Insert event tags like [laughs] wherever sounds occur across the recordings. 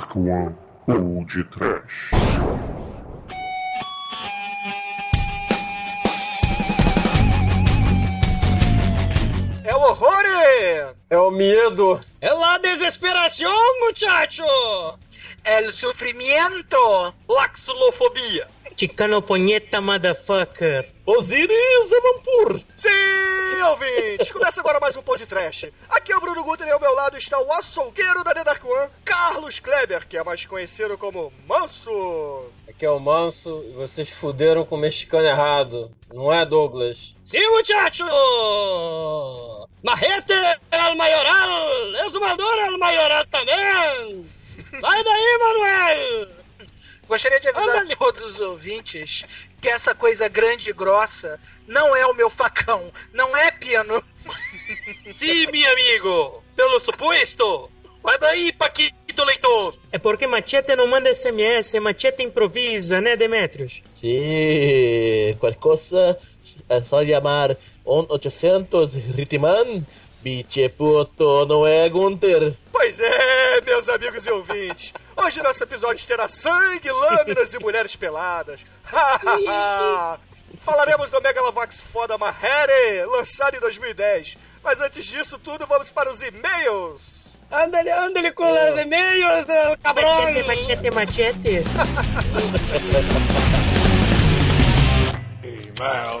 Dark One ou de Trash. É o horror! É o medo. É la desesperação, muchacho! El sofrimento! Laxulofobia! Chicano ponheta, motherfucker! Osiris Emampur! Sim, ouvintes! Começa agora mais um podcast. Aqui é o Bruno Guter e ao meu lado está o açougueiro da Dark One, Carlos Kleber, que é mais conhecido como Manso. Aqui é o Manso e vocês fuderam com o mexicano errado. Não é, Douglas? Sim, muchacho! Marrete el maioral! Exumador el maioral também! Vai daí, Manuel! Gostaria de avisar a todos os ouvintes que essa coisa grande e grossa não é o meu facão, não é piano. [laughs] Sim, meu amigo! Pelo suposto! Vai daí, Paquito Leitor! É porque Machete não manda SMS, Machete improvisa, né, Demetrios? Sim, qualquer coisa é só chamar 1-800 Ritman. Biche puto, não é, Gunter? Pois é, meus amigos e ouvintes. Hoje nosso episódio terá sangue, lâminas e [laughs] mulheres peladas. Falaremos do Megalovax Foda Mahere, lançado em 2010. Mas antes disso tudo, vamos para os e-mails. Andale, andale com os e-mails, cabrão! Machete, machete, machete! Email.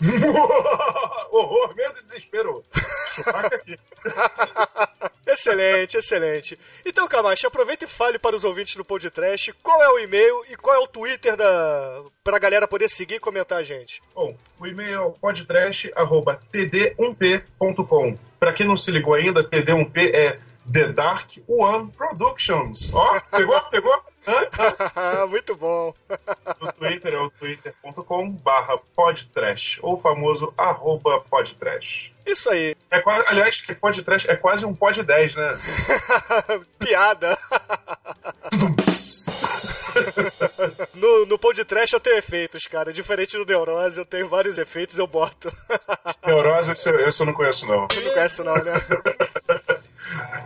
[laughs] Horror, medo e desespero. Aqui. [laughs] Excelente, excelente. Então, Camacho, aproveita e fale para os ouvintes do Podcast qual é o e-mail e qual é o Twitter da para a galera poder seguir e comentar a gente. Bom, o e-mail é podtrash.td1p.com. Pra quem não se ligou ainda, TD1P é The Dark One Productions. Ó, pegou? Pegou? [laughs] Muito bom. [laughs] No Twitter é o twitter.com barra podtrash, ou o famoso arroba podtrash. Isso aí. É quase, aliás, que podtrash é quase um pod 10, né? [laughs] Piada. no, no podcast eu tenho efeitos, cara. Diferente do Neurose, eu tenho vários efeitos, eu boto. Neurose, esse, esse eu não conheço, não. Você não conhece, não, né?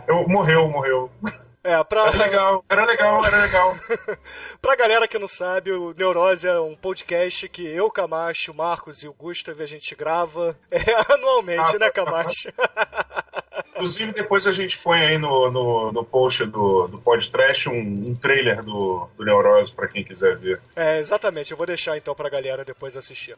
Eu, morreu, morreu. É, pra... Era legal, era legal, era legal. [laughs] pra galera que não sabe, o Neurose é um podcast que eu, Camacho, o Marcos e o Gustavo a gente grava [laughs] é, anualmente, Ah, né, Camacho? [laughs] Inclusive, depois a gente põe aí no, no, no post do, do podcast um, um trailer do, do Neurose pra quem quiser ver. É, exatamente. Eu vou deixar então pra galera depois assistir.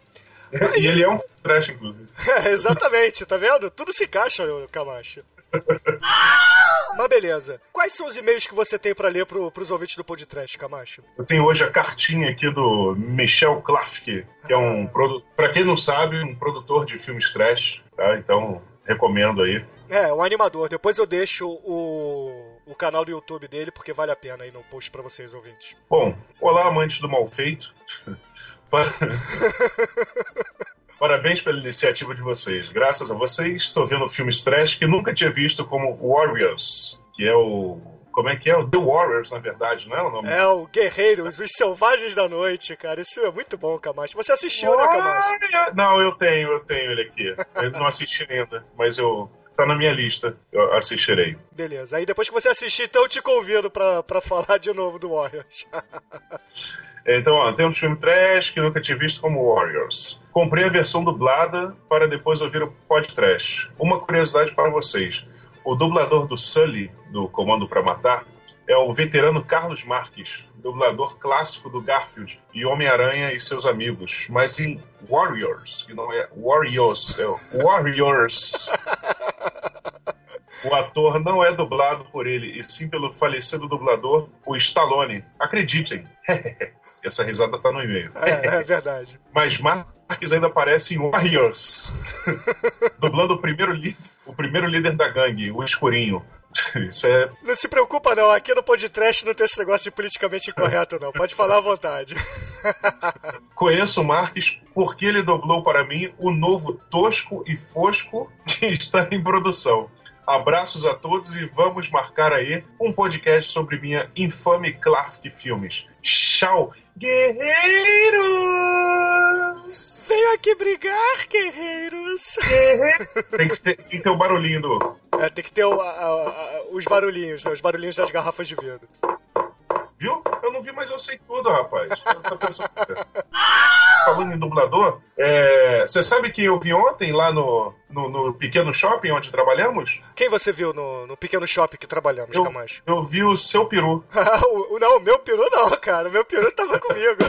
E ele é um trash, inclusive. É, exatamente, tá vendo? Tudo se encaixa, Camacho. [laughs] Mas beleza. Quais são os e-mails que você tem pra ler pro, pros ouvintes do podcast, Camacho? Eu tenho hoje a cartinha aqui do Michel Klafke, que é um produtor, pra quem não sabe, um produtor de filmes trash, tá? Então, recomendo aí. É, um animador. Depois eu deixo o, o canal do YouTube dele, porque vale a pena aí no post pra vocês, ouvintes. Bom, olá, amantes do mal feito. [laughs] [laughs] Pa- Parabéns pela iniciativa de vocês. Graças a vocês, estou vendo filmes trash que nunca tinha visto, como Warriors, que é o. Como é que é? O The Warriors, na verdade, não é o nome? É o Guerreiros, os Selvagens da Noite, cara. Esse filme é muito bom, Camacho. Você assistiu, né, Camacho? Não, eu tenho, eu tenho ele aqui. Eu não assisti ainda, mas eu. Tá na minha lista, eu assistirei. Beleza. Aí depois que você assistir, então eu te convido pra, pra falar de novo do Warriors. Então, ó, tem um filme trash que nunca tinha visto como Warriors. Comprei a versão dublada para depois ouvir o podcast. Uma curiosidade para vocês: o dublador do Sully, do Comando para Matar, é o veterano Carlos Marques, dublador clássico do Garfield e Homem-Aranha e seus amigos. Mas em Warriors, que não é Warriors, é Warriors. [laughs] O ator não é dublado por ele, e sim pelo falecido dublador, o Stallone. Acreditem. [laughs] Essa risada tá no e-mail. É, é verdade. [laughs] Mas Marques ainda aparece em Warriors, [laughs] dublando o primeiro, líder, o primeiro líder da gangue, o Escurinho. Isso é. Não se preocupa, não. Aqui no podcast não tem esse negócio de politicamente incorreto, não. Pode falar à vontade. Conheço o Marques porque ele dublou para mim o novo Tosco e Fosco que está em produção. Abraços a todos e vamos marcar aí um podcast sobre minha infame classe de filmes. Tchau, guerreiros! Venha aqui brigar, guerreiros! Tem que ter, tem que ter o barulhinho do. É, tem que ter o- a- a- os barulhinhos, né? Os barulhinhos das garrafas de vidro. Viu? Eu não vi, mas eu sei tudo, rapaz. Eu tô pensando- Falando em dublador, é, você sabe que eu vi ontem lá no, no, no pequeno shopping onde trabalhamos? Quem você viu no, no pequeno shopping que trabalhamos, Eu, Camacho? eu vi o seu peru. [laughs] o- não, o meu peru não, cara. O meu peru tava comigo.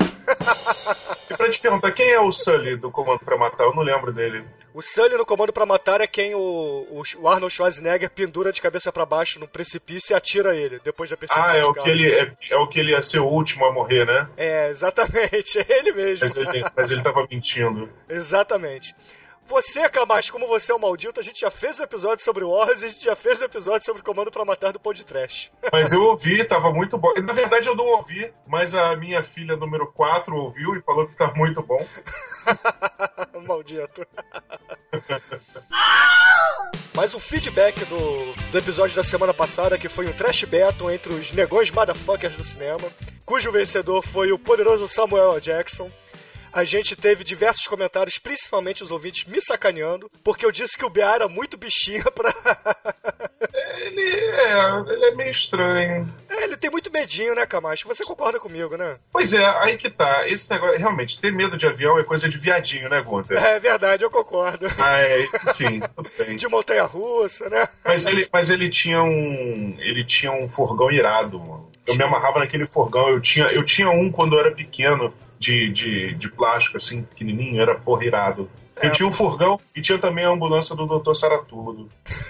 E pra te perguntar, quem é o Sully do Comando pra Matar? Eu não lembro dele. O Sully no Comando pra Matar é quem o, o, Arnold Schwarzenegger pendura de cabeça pra baixo no precipício e atira ele, depois da perseguição Ah, é o, carro. que ele, é, é o que ele ia ser o último a morrer, né? É, exatamente. [laughs] É ele mesmo. Mas ele, mas ele tava mentindo. Exatamente. Você, Camacho, como você é um maldito, a gente já fez um episódio sobre o Wars e a gente já fez um episódio sobre o Comando pra Matar do Pod Trash. [laughs] Mas eu ouvi, tava muito bom. Na verdade, eu não ouvi, mas a minha filha número 4 ouviu e falou que tá muito bom. [laughs] Maldito. [laughs] Mas o feedback do, do episódio da semana passada, que foi um trash battle entre os negões motherfuckers do cinema, cujo vencedor foi o poderoso Samuel L. Jackson. A gente teve diversos comentários, principalmente os ouvintes me sacaneando, porque eu disse que o BA era muito bichinha pra. [laughs] Ele é, ele é meio estranho. É, ele tem muito medinho, né, Camacho? Você concorda comigo, né? Pois é, aí que tá. Esse negócio, realmente, ter medo de avião é coisa de viadinho, né, Gunter? É verdade, eu concordo. Mas, enfim, tudo bem. [laughs] De montanha russa, né? Mas ele, mas ele tinha um. Ele tinha um furgão irado, mano. Eu me amarrava naquele furgão. Eu tinha, eu tinha um quando eu era pequeno, de, de, de plástico, assim, pequenininho, era porra irado. Eu tinha um furgão e tinha também a ambulância do Dr. Saratudo. [laughs]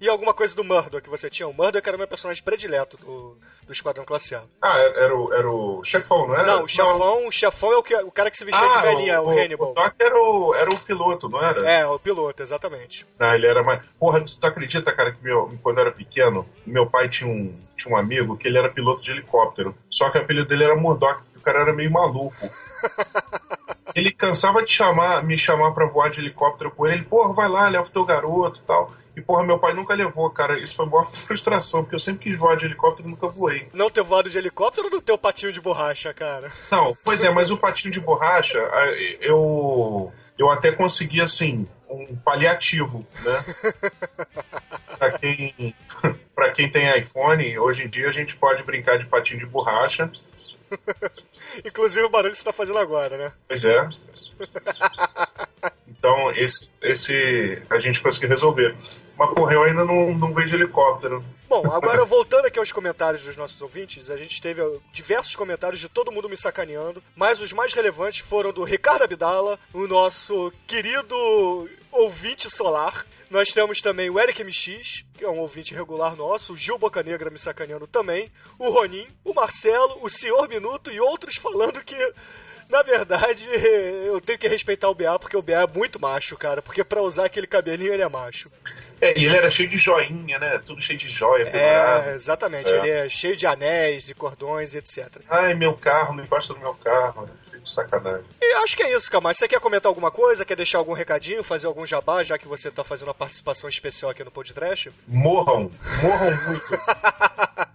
E alguma coisa do Murdoch que você tinha? O Murdoch era o meu personagem predileto do, do Esquadrão Classe A. Ah, era, era o, era o chefão, não era? Não, o chefão, o chefão é o, que, o cara que se vestia de Ah, velhinha, o, o, Hannibal. O Doc era o, era o piloto, não era? É, o piloto, exatamente. Ah, ele era mais. Porra, tu acredita, cara, que meu, quando eu era pequeno, meu pai tinha um, tinha um amigo que ele era piloto de helicóptero. Só que o apelido dele era Murdoch, cara era meio maluco. Ele cansava de chamar, me chamar pra voar de helicóptero com ele. Porra, vai lá, leva o teu garoto e tal. E, porra, meu pai nunca levou, cara. Isso foi uma [laughs] frustração, porque eu sempre quis voar de helicóptero e nunca voei. Não ter voado de helicóptero ou não ter o patinho de borracha, cara? Não, pois é, mas o patinho de borracha, eu, eu até consegui, assim, um paliativo, né? [laughs] pra, quem, [laughs] pra quem tem iPhone, hoje em dia a gente pode brincar de patinho de borracha. [laughs] Inclusive o barulho que você tá fazendo agora, né? Pois é. Então, esse, esse a gente conseguiu resolver. Mas, porra, eu ainda não, não vejo helicóptero. Bom, agora [laughs] voltando aqui aos comentários dos nossos ouvintes, a gente teve diversos comentários de todo mundo me sacaneando, mas os mais relevantes foram do Ricardo Abdala, o nosso querido ouvinte solar. Nós temos também o Eric MX, que é um ouvinte regular nosso, o Gil Bocanegra me sacaneando também, o Ronin, o Marcelo, o Senhor Minuto e outros falando que na verdade, [laughs] eu tenho que respeitar o BA, porque o BA é muito macho, cara. Porque pra usar aquele cabelinho, ele é macho. É, e ele era cheio de joinha, né? Tudo cheio de joia. pendurado. É, exatamente. É. Ele é cheio de anéis e cordões, etc. Ai, meu carro, não encosta no meu carro. De sacanagem. E acho que é isso, Camar. Você quer comentar alguma coisa? Quer deixar algum recadinho? Fazer algum jabá, já que você tá fazendo uma participação especial aqui no Podcast? Morram. Morram muito. [laughs]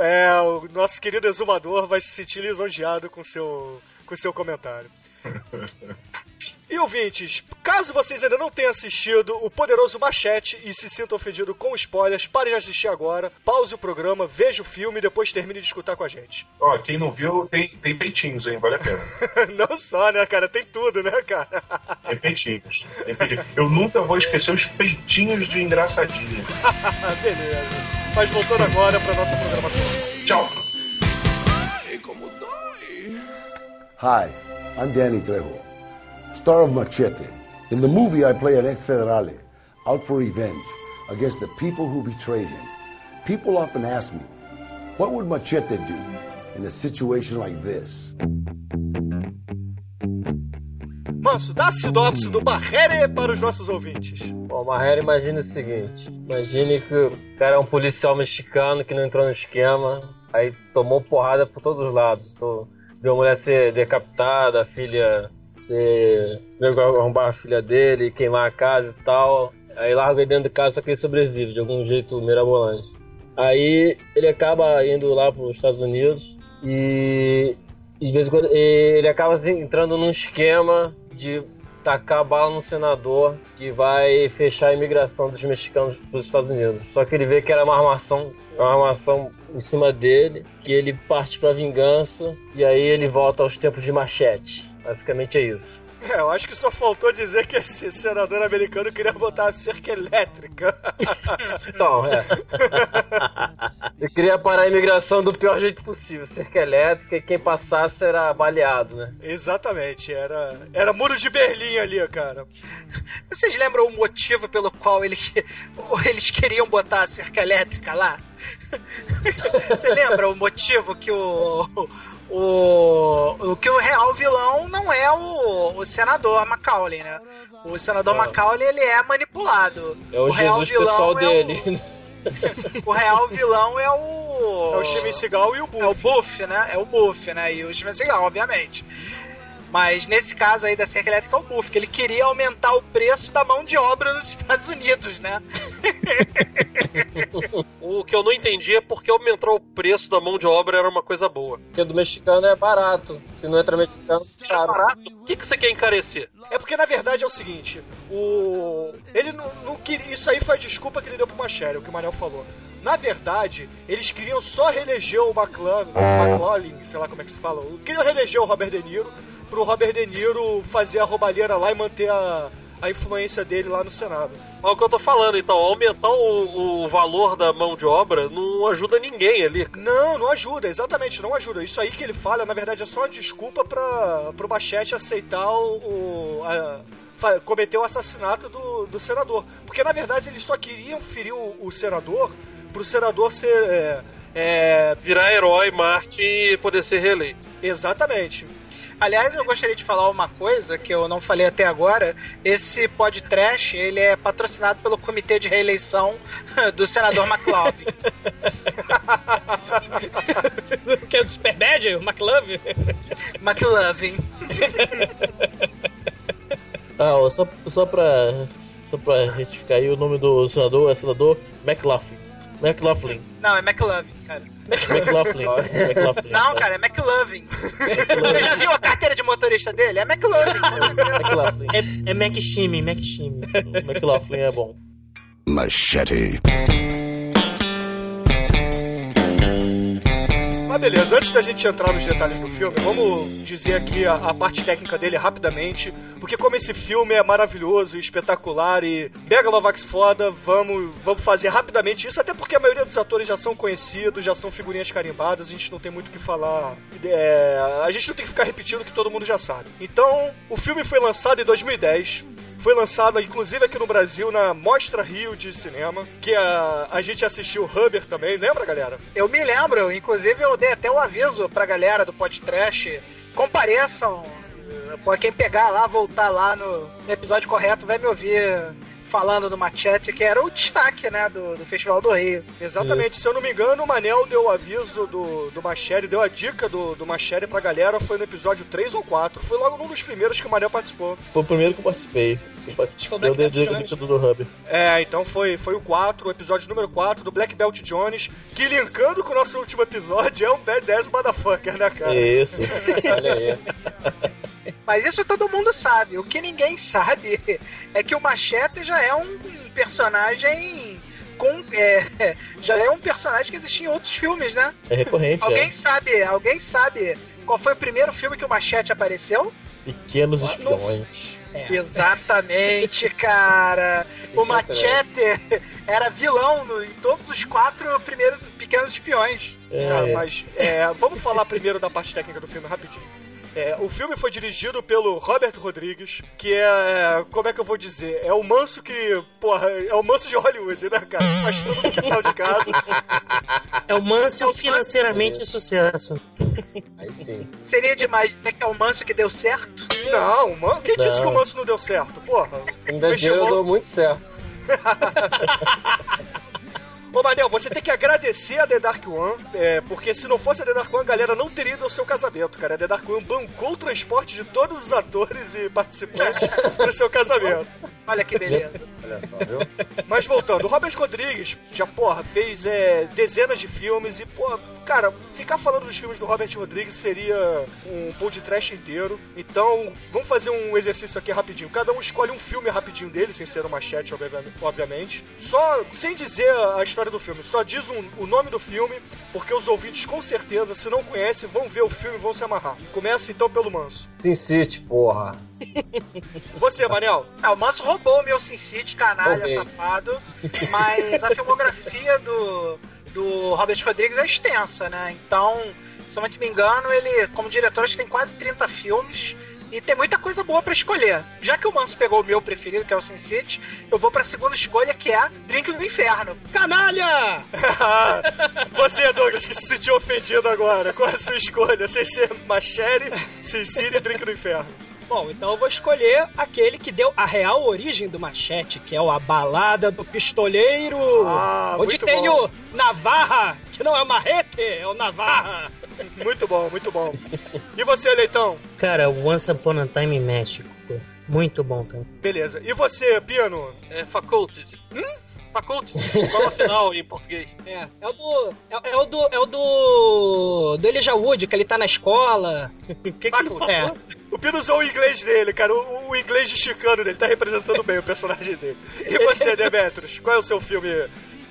É, o nosso querido exumador vai se sentir lisonjeado com seu, com seu comentário. [laughs] E ouvintes, caso vocês ainda não tenham assistido o Poderoso Machete e se sintam ofendidos com spoilers, parem de assistir agora, pause o programa, veja o filme e depois termine de escutar com a gente. Ó, quem não viu, tem, tem peitinhos, hein? Vale a pena. [laughs] não só, né, cara? Tem tudo, né, cara? Tem peitinhos. Tem peitinhos. Eu nunca vou esquecer os peitinhos de engraçadinha. [laughs] Beleza. Mas voltando agora pra nossa programação. Tchau. Hi, I'm Danny Trejo, star of Machete. In the movie, I play an ex federale out for revenge against the people who betrayed him. People often ask me, what would Machete do in a situation like this? Manso, dá a sinopse do Barrere para os nossos ouvintes. Bom, Marrero, imagine o seguinte: imagine que o cara é um policial mexicano que não entrou no esquema, aí tomou porrada por todos os lados. Tô, viu a mulher ser decapitada, a filha ser. veio arrombar a filha dele, queimar a casa e tal. Aí larga ele dentro de casa, só que ele sobrevive de algum jeito mirabolante. Aí ele acaba indo lá para os Estados Unidos e, e de vez em quando ele acaba assim, entrando num esquema de tacar bala no senador que vai fechar a imigração dos mexicanos para os Estados Unidos. Só que ele vê que era uma armação, uma armação em cima dele, que ele parte para vingança e aí ele volta aos tempos de machete. Basicamente é isso. É, eu acho que só faltou dizer que esse senador americano queria botar a cerca elétrica. [laughs] Então, é. [laughs] Ele queria parar a imigração do pior jeito possível, cerca elétrica, e quem passasse era baleado, né? Exatamente, era, era muro de Berlim ali, cara. Vocês lembram o motivo pelo qual eles, [laughs] eles queriam botar a cerca elétrica lá? Você lembra o motivo que o, o, o que o real vilão não é o, o senador Macaulay, né? O senador Ah. Macaulay ele é manipulado. É o, real Jesus pessoal é dele. O, [laughs] o real vilão é o É o Steven Seagal e o Buff. É o Buff, né? É o Buff, né? E o Steven Seagal, obviamente. Mas nesse caso aí da cerca elétrica é o Buff, que ele queria aumentar o preço da mão de obra nos [laughs] Estados Unidos, né? [laughs] O que eu não entendi é porque aumentar o preço da mão de obra era uma coisa boa. Porque do mexicano é barato. Se não entra mexicano, é caro. O que, que você quer encarecer? É porque na verdade é o seguinte, o ele não, não queria, isso aí foi a desculpa que ele deu pro Machete, o que o Manel falou. Na verdade, eles queriam só reeleger o McLaren, McLaughlin, sei lá como é que se fala, queriam reeleger o Robert De Niro pro Robert De Niro fazer a roubalheira lá e manter a, a influência dele lá no Senado. É o que eu tô falando, então, aumentar o, o valor da mão de obra não ajuda ninguém ali. Não, não ajuda, exatamente, não ajuda. Isso aí que ele fala, na verdade, é só uma desculpa para pro Machete aceitar o. o a, cometer o assassinato do, do senador. Porque na verdade eles só queriam ferir o, o senador pro senador ser. É, é, Virar herói, Marte e poder ser reeleito. exatamente. Aliás, eu gostaria de falar uma coisa que eu não falei até agora. Esse podcast, ele é patrocinado pelo Comitê de Reeleição [laughs] do senador McLaughlin. que é do Super Bad, o McLove? McLaughlin. Ah, só, só pra. Só pra retificar aí, o nome do senador é senador McLaughlin. McLaughlin. Não, é McLaughlin, cara. McLaughlin. [laughs] McLaughlin. Não, cara, é McLaughlin. Você já viu a carteira de motorista dele? É McLaughlin, com certeza. McLaughlin. É, é McShimmy, McShimmy. McLaughlin é bom. Machete. Mas beleza, antes da gente entrar nos detalhes do filme, vamos dizer aqui a, a parte técnica dele rapidamente, porque como esse filme é maravilhoso, espetacular e Megalovax foda, vamos, vamos fazer rapidamente isso, até porque a maioria dos atores já são conhecidos, já são figurinhas carimbadas, a gente não tem muito o que falar, é, a gente não tem que ficar repetindo o que todo mundo já sabe. Então, o filme foi lançado em 2010, foi lançado, inclusive, aqui no Brasil, na Mostra Rio de Cinema, que a, a gente assistiu Huber também, lembra, galera? Eu me lembro, inclusive eu dei até o aviso pra galera do podcast. Compareçam. Pô, quem pegar lá, voltar lá no episódio correto, vai me ouvir falando do Machete, que era o destaque, né, do, do Festival do Rio. Exatamente, se eu não me engano, o Manel deu o aviso do, do Machere, deu a dica do, do Machere pra galera, foi no episódio 3 ou 4. Foi logo num dos primeiros que o Manel participou. Foi o primeiro que eu participei. Eu dei a dica dica do Hub. É, então foi, foi o 4, o episódio número 4 do Black Belt Jones, que linkando com o nosso último episódio é um Badass Motherfucker, né, cara? Isso. [laughs] Olha aí. Mas isso todo mundo sabe. O que ninguém [laughs] sabe é que o Machete já é um personagem com. é, [laughs] já é um personagem que existia em outros filmes, né? É recorrente, Alguém é. sabe, alguém sabe qual foi o primeiro filme que o Machete apareceu? Pequenos espiões. Exatamente, [laughs] cara. O Machete era vilão no- em todos os quatro primeiros pequenos espiões. Tá, mas é, vamos falar primeiro da parte técnica do filme rapidinho. É, o filme foi dirigido pelo Robert Rodrigues, que é. Como é que eu vou dizer? É o manso que. Porra, é o manso de Hollywood, né, cara? Faz tudo no quintal de casa. É o Manso financeiramente sucesso. Aí sim. Seria demais dizer que é o Manso que deu certo? Não, mano, quem disse Não. que o manso não deu certo? Porra. Ainda Festival- deu muito certo. [laughs] Ô, Manel, você tem que agradecer a The Dark One, é, porque se não fosse a The Dark One, a galera não teria ido ao seu casamento, cara. A The Dark One bancou o transporte de todos os atores e participantes pro seu casamento. Olha que beleza. Olha só, viu? Mas voltando, o Robert Rodrigues já, porra, fez é, dezenas de filmes e, porra, cara, ficar falando dos filmes do Robert Rodrigues seria um pão de trash inteiro. Então, vamos fazer um exercício aqui rapidinho. Cada um escolhe um filme rapidinho dele, sem ser uma chat, obviamente. Só, sem dizer a história do filme, só diz um, o nome do filme, porque os ouvintes, com certeza, se não conhecem, vão ver o filme e vão se amarrar. Começa então pelo Manso. Sin City, porra. Você, Manel? [laughs] Ah, o Manso roubou o meu Sin City, canalha, Roubei. safado. Mas a filmografia do, do Robert Rodrigues é extensa, né? Então, se eu não me engano, ele, como diretor, acho que tem quase 30 filmes. E tem muita coisa boa pra escolher. Já que o Manso pegou o meu preferido, que é o Sin City, eu vou pra segunda escolha, que é Drink do Inferno. Canalha! [laughs] Você, Douglas, que se sentiu ofendido agora. Qual é a sua escolha? Sem ser Machere, Sin City e Drink do Inferno. Bom, então eu vou escolher aquele que deu a real origem do machete, que é o A Balada do Pistoleiro. Ah, onde muito tem bom. o Navarra, que não é o Marrete, é o Navarra. Muito bom, muito bom. E você, Leitão? Cara, Once Upon a Time in México. Muito bom também. Beleza. E você, Pino? É Faculty. Hum? Faculty. Prova final em português. É, é o do. É, é o do. É o do. Do Elijah Wood, que ele tá na escola. que que ele falou? É. O Pino usou o inglês dele, cara. O, o inglês de chicano dele tá representando bem o personagem dele. E você, [laughs] Demetrius? Qual é o seu filme?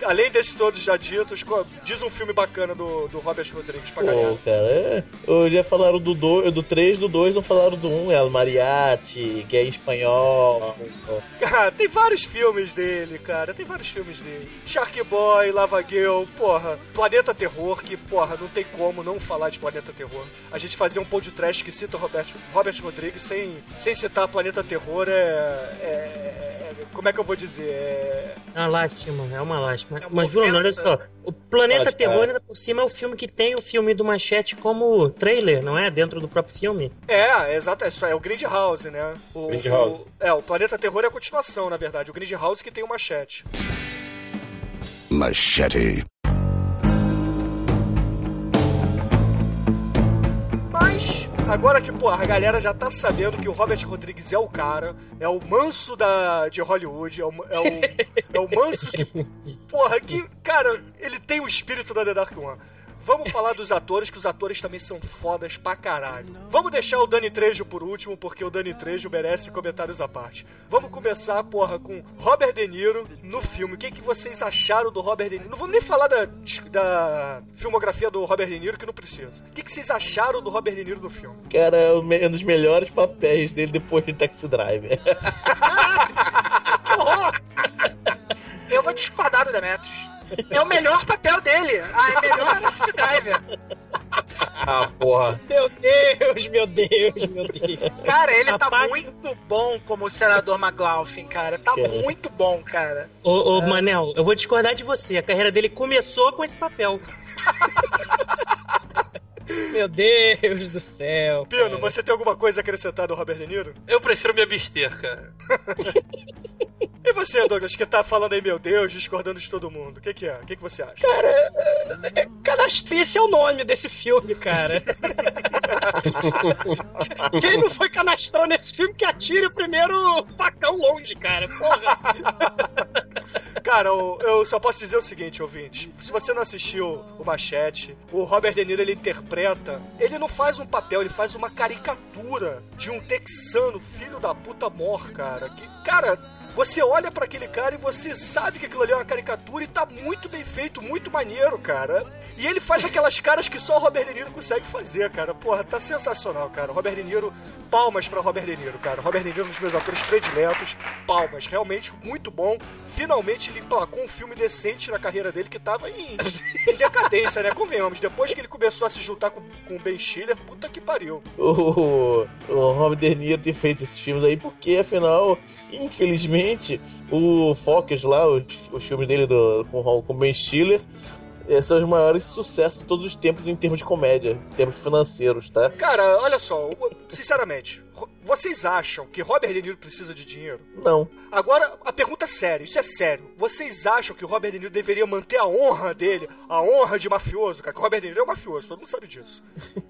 Além desses todos já ditos, diz um filme bacana do, do Robert Rodrigues pra galera. Pô, cara, é. Eu já falaram do 2, do 3, do 2 não falaram do 1, um, é o Mariachi, que é espanhol. Cara, tem vários filmes dele, cara. Tem vários filmes dele. Shark Boy, Lava Girl, porra. Planeta Terror, que, porra, não tem como não falar de Planeta Terror. A gente fazer um de trash que cita o Robert, Robert Rodrigues sem, sem citar Planeta Terror é, é- é- Como é que eu vou dizer? É. É uma lástima, é uma lástima. Uma Mas, Bruno, olha só. O Planeta Pode, Terror, cara. ainda por cima, é o filme que tem o filme do Machete como trailer, não é? Dentro do próprio filme. É, exato, é, isso é o Grindhouse, né? O, Grindhouse. o- é, o Planeta Terror é a continuação, na verdade. O Grindhouse que tem o machete. Machete. Agora que, porra, a galera já tá sabendo que o Robert Rodrigues é o cara, é o manso da, de Hollywood, é o, é o, é o manso que, [laughs] porra, que, cara, ele tem o espírito da The Dark One. Vamos falar dos atores, que os atores também são fodas pra caralho. Vamos deixar o Dani Trejo por último, porque o Dani Trejo merece comentários à parte. Vamos começar, porra, com Robert De Niro no filme. O que, que vocês acharam do Robert De Niro? Não vamos nem falar da, da filmografia do Robert De Niro, que não precisa. O que, que vocês acharam do Robert De Niro no filme? Cara, é me- um dos melhores papéis dele depois de Taxi Driver. [laughs] Eu vou discordar do Demetrius. É o melhor papel dele. Ah, é melhor Taxi Driver. Ah, porra. Meu Deus, meu Deus, meu Deus. Cara, ele tá muito bom como o senador McLaughlin, cara. Tá Cara. muito bom, cara. Ô, ô Manel, eu vou discordar de você. A carreira dele começou com esse papel. [laughs] Meu Deus do céu. Pino, cara. você tem alguma coisa a acrescentar do Robert De Niro? Eu prefiro me abster, cara. [laughs] E você, Douglas, que tá falando aí, meu Deus, discordando de todo mundo? O que, que é? O que, que você acha? Cara, é- canastrice é o nome desse filme, cara. [laughs] Quem não foi canastrão nesse filme que atire o primeiro facão longe, cara. Porra. Cara, eu, eu só posso dizer o seguinte, ouvinte. Se você não assistiu o Machete, o Robert De Niro, ele interpreta... Ele não faz um papel, ele faz uma caricatura de um texano, filho da puta mor, cara. Que, cara... Você olha pra aquele cara e você sabe que aquilo ali é uma caricatura e tá muito bem feito, muito maneiro, cara. E ele faz aquelas caras que só o Robert De Niro consegue fazer, cara. Porra, tá sensacional, cara. Robert De Niro, palmas pra Robert De Niro, cara. Robert De Niro é um dos meus atores prediletos. Palmas, realmente muito bom. Finalmente ele emplacou um filme decente na carreira dele que tava em, em decadência, né? Convenhamos. Depois que ele começou a se juntar com, com o Ben Stiller, puta que pariu. o, o Robert De Niro ter feito esses filmes aí, porque afinal, infelizmente, o Focus lá, os, os filmes dele do, com, com Ben Stiller, eh, são os maiores sucessos de todos os tempos em termos de comédia, em termos financeiros, tá? Cara, olha só, o- sinceramente, vocês acham que Robert De Niro precisa de dinheiro? Não. Agora, a pergunta é séria, isso é sério. Vocês acham que o Robert De Niro deveria manter a honra dele, a honra de mafioso? Cara, o Robert De Niro é um mafioso, todo mundo sabe disso. [laughs]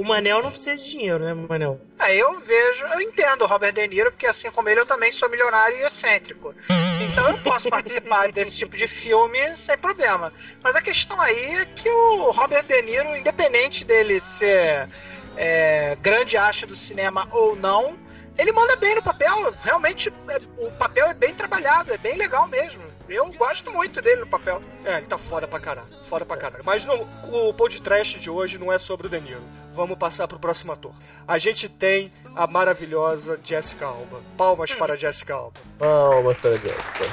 o Manel não precisa de dinheiro, né, Manel? Aí eu vejo, eu entendo o Robert De Niro, porque assim como ele, eu também sou milionário e excêntrico. Então eu posso [laughs] participar desse tipo de filme sem problema. Mas a questão aí é que o Robert De Niro, independente dele ser é, grande acha do cinema ou não, ele manda bem no papel. Realmente, é, o papel é bem trabalhado, é bem legal mesmo. Eu gosto muito dele no papel. É, ele tá foda pra caralho. Foda pra caralho. Mas não, o podcast de hoje não é sobre o De Niro. Vamos passar pro próximo ator. A gente tem a maravilhosa Jessica Alba. Palmas para Jessica Alba. Palmas para Jessica.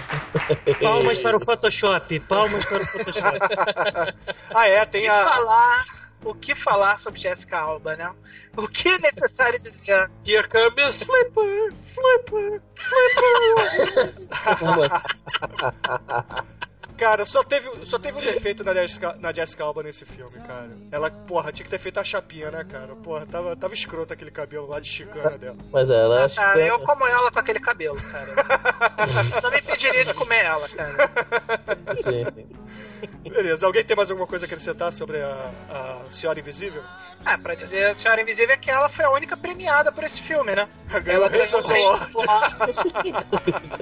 [laughs] Palmas para o Photoshop. Palmas para o Photoshop. [laughs] ah, é, tem o que a. Falar, o que falar sobre Jessica Alba, né? O que é necessário dizer? Here comes Flipper, Flipper, Flipper. [laughs] Cara, só teve, só teve um defeito na Jessica, na Jessica Alba nesse filme, cara. Ela, porra, tinha que ter feito a chapinha, né, cara? Porra, tava, tava escroto aquele cabelo lá de chicana dela. Mas ela Ah, acho cara, que... eu como ela com aquele cabelo, cara. [laughs] eu não impediria de comer ela, cara. Sim, sim. Beleza, alguém tem mais alguma coisa a acrescentar sobre a, a Senhora Invisível? Ah, pra dizer a Senhora Invisível é que ela foi a única premiada por esse filme, né? Ela ganhou o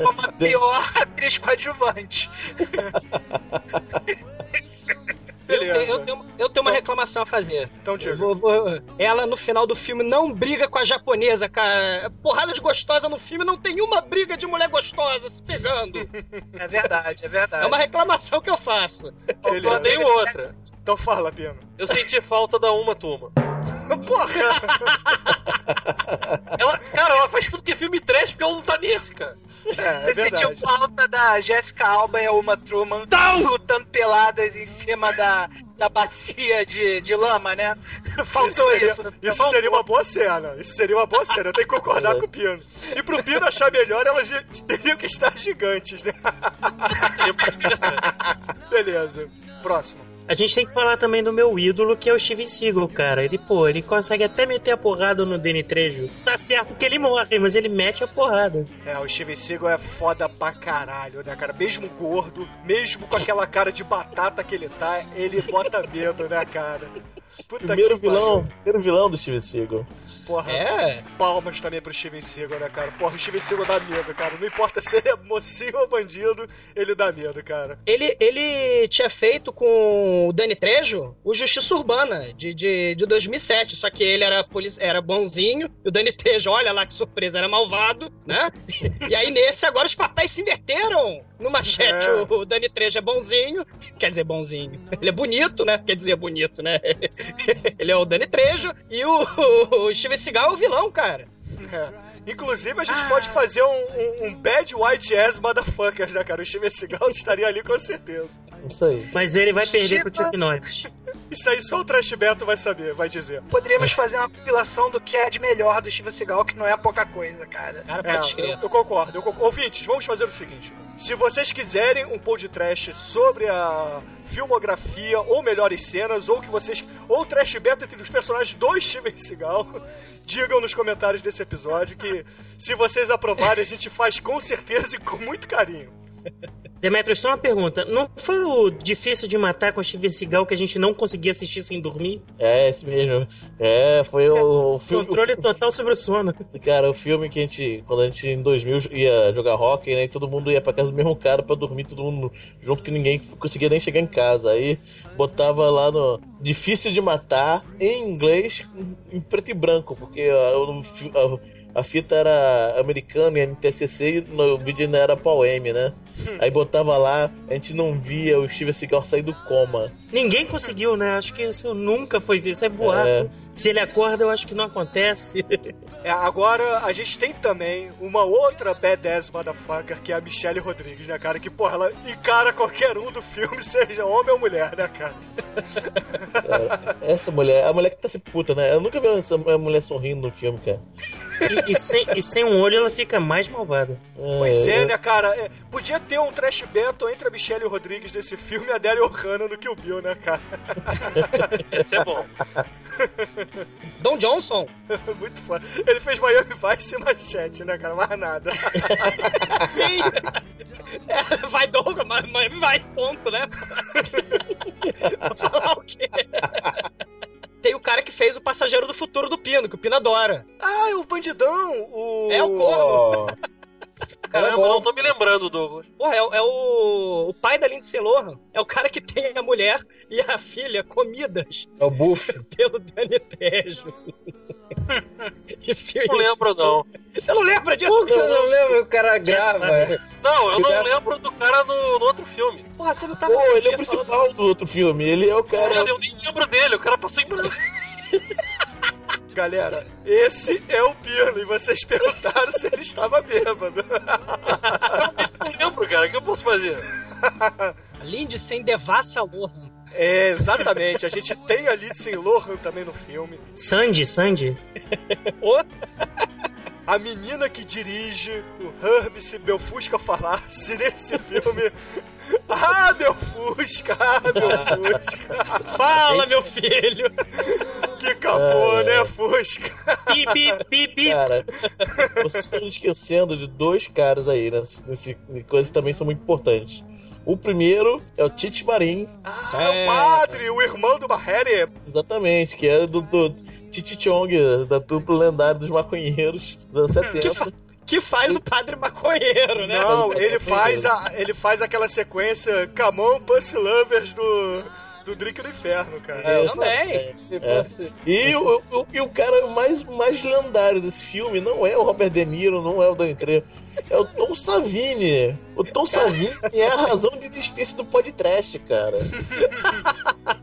como [laughs] a pior [laughs] atriz coadjuvante. [laughs] Eu, tenho- eu tenho, eu tenho uma reclamação a fazer. Então vou- ela, no final do filme, não briga com a japonesa, cara. Porrada de gostosa no filme, não tem uma briga de mulher gostosa se pegando. [laughs] É verdade, é verdade. É uma reclamação que eu faço. Eu tenho outra. Então fala, Pino. Eu senti falta da uma turma. Porra! [laughs] Ela, cara, ela faz tudo que é filme trash porque ela não tá nesse, cara. É, Você sentiu falta da Jessica Alba e a Uma Truman lutando peladas em cima da, da bacia de, de lama, né? [laughs] Faltou seria, isso. Isso seria uma boa cena. Isso seria uma boa cena. Eu tenho que concordar com o Pino. E pro Pino achar melhor, elas teriam que estar gigantes, né? Beleza. Próximo. A gente tem que falar também do meu ídolo, que é o Steven Seagal, cara. Ele, pô, ele consegue até meter a porrada no Danny Trejo. Tá certo que ele morre, mas ele mete a porrada. É, o Steven Seagal é foda pra caralho, né, cara? Mesmo gordo, mesmo com aquela cara de batata que ele tá, ele bota medo, né, cara? Puta Primeiro que vilão, pariu. primeiro vilão do Steven Seagal. Porra, É. palmas também pro Steven Seagal, né, cara? Porra, o Steven Seagal dá medo, cara. Não importa se ele é mocinho ou bandido, ele dá medo, cara. Ele, ele tinha feito com o Dani Trejo o Justiça Urbana, de, de, de 2007. Só que ele era, polici- era bonzinho, e o Dani Trejo, olha lá que surpresa, era malvado, né? [laughs] E aí nesse agora os papéis se inverteram. No Machete É. o, o Dani Trejo é bonzinho, quer dizer bonzinho. Ele é bonito, né? Quer dizer bonito, né? [laughs] ele é o Dani Trejo, e o, o Steven Seagal é o vilão, cara. É. Inclusive, a gente pode fazer um, um, um bad white ass motherfuckers, né, cara? O Steven Seagal estaria ali com certeza. Isso aí. Mas ele vai perder pro Chuck Norris. Isso aí só o Trash Beto vai saber, vai dizer. Poderíamos fazer uma compilação do que é de melhor do Steven Seagal, que não é pouca coisa, cara. Cara, É, pode crer. eu, eu concordo, eu concordo. Ouvintes, vamos fazer o seguinte. Se vocês quiserem um pod trash sobre a filmografia ou melhores cenas, ou que vocês. ou trash beta entre os personagens do Steven Seagal, [laughs] digam nos comentários desse episódio que se vocês aprovarem, a gente faz com certeza e com muito carinho. Demetrius, só uma pergunta. Não foi o difícil de matar com o Steven Seagal que a gente não conseguia assistir sem dormir? É, esse mesmo. É, foi o, o filme. Controle total sobre o sono. Cara, o filme que a gente, quando a gente em 2000 ia jogar hockey, né, e todo mundo ia pra casa do mesmo cara pra dormir, todo mundo junto, que ninguém conseguia nem chegar em casa. Aí botava lá no Difícil de Matar, em inglês, em preto e branco, porque o a, a fita era americana e NTCC e no vídeo era Poem, né? Aí botava lá, a gente não via o Steven Seagal sair do coma. Ninguém conseguiu, né? Acho que isso nunca foi visto. Isso é boato. É. Se ele acorda, eu acho que não acontece. [laughs] É, agora a gente tem também uma outra badass motherfucker que é a Michelle Rodrigues, né, cara? Que, porra, ela encara qualquer um do filme, [laughs] seja homem ou mulher, né, cara? É, essa mulher, a mulher que tá se puta, né? Eu nunca vi essa mulher sorrindo no filme, cara. E, e sem, e sem um olho, ela fica mais malvada. Pois é, né, cara? É, podia ter um trash battle entre a Michelle Rodrigues desse filme e a Daryl Hannah no Kill Bill, né, cara? [laughs] Esse é bom. Don Johnson. [laughs] Muito foda. Ele fez Miami Vice e Machete, né, cara? Mais nada. É, [laughs] vai mas, mas vai, ponto, né? Vou falar o quê? tem o cara que fez o Passageiro do Futuro do Pino, que o Pino adora. Ah, é o bandidão! O... É o corno. Caramba, não tô me lembrando, Douglas. Porra, é, o- é o, o pai da Lindsay Lohan. É o cara que tem a mulher e a filha comidas É o Buff. [laughs] pelo Dani [laughs] filho- Não lembro, não. Você não lembra disso? Eu não lembro? O cara grava. Não, eu não lembro do cara no, no outro filme. Porra, você não tava Pô, ele é o falando- principal do outro filme. Ele é o cara. Cara, eu nem lembro dele, o cara passou em branco. [laughs] Galera, esse é o Pino, e vocês perguntaram se ele estava bêbado. Eu não lembro, cara, o que eu posso fazer? Lindsay Devassa Lohan. É, exatamente. A gente tem a Lindsay Lohan também no filme. Sandy, Sandy. A menina que dirige o Herbie se meu Fusca falasse nesse filme. Ah, meu Fusca! Ah, meu Fusca! Fala, meu filho! Que capô, É. né, Fusca? Pi, pi, pi, pi. Cara, vocês estão esquecendo de dois caras aí, nesse, nesse coisas que também são muito importantes. O primeiro é o Tite Marim, Ah, o padre, o irmão do Barreri. exatamente, que é do, do Titi Chong, da dupla lendária dos maconheiros dos anos 70. Que faz o padre maconheiro, né? Não, ele faz, a, ele faz aquela sequência Camon Pussy Lovers do, do Drink do Inferno, cara. É, Também. É. E, o, o- e o cara mais, mais lendário desse filme não é o Robert De Niro, não é o Danny Trejo, é o Tom Savini. O Tom Savini é a razão de existência do podcast, cara. [laughs]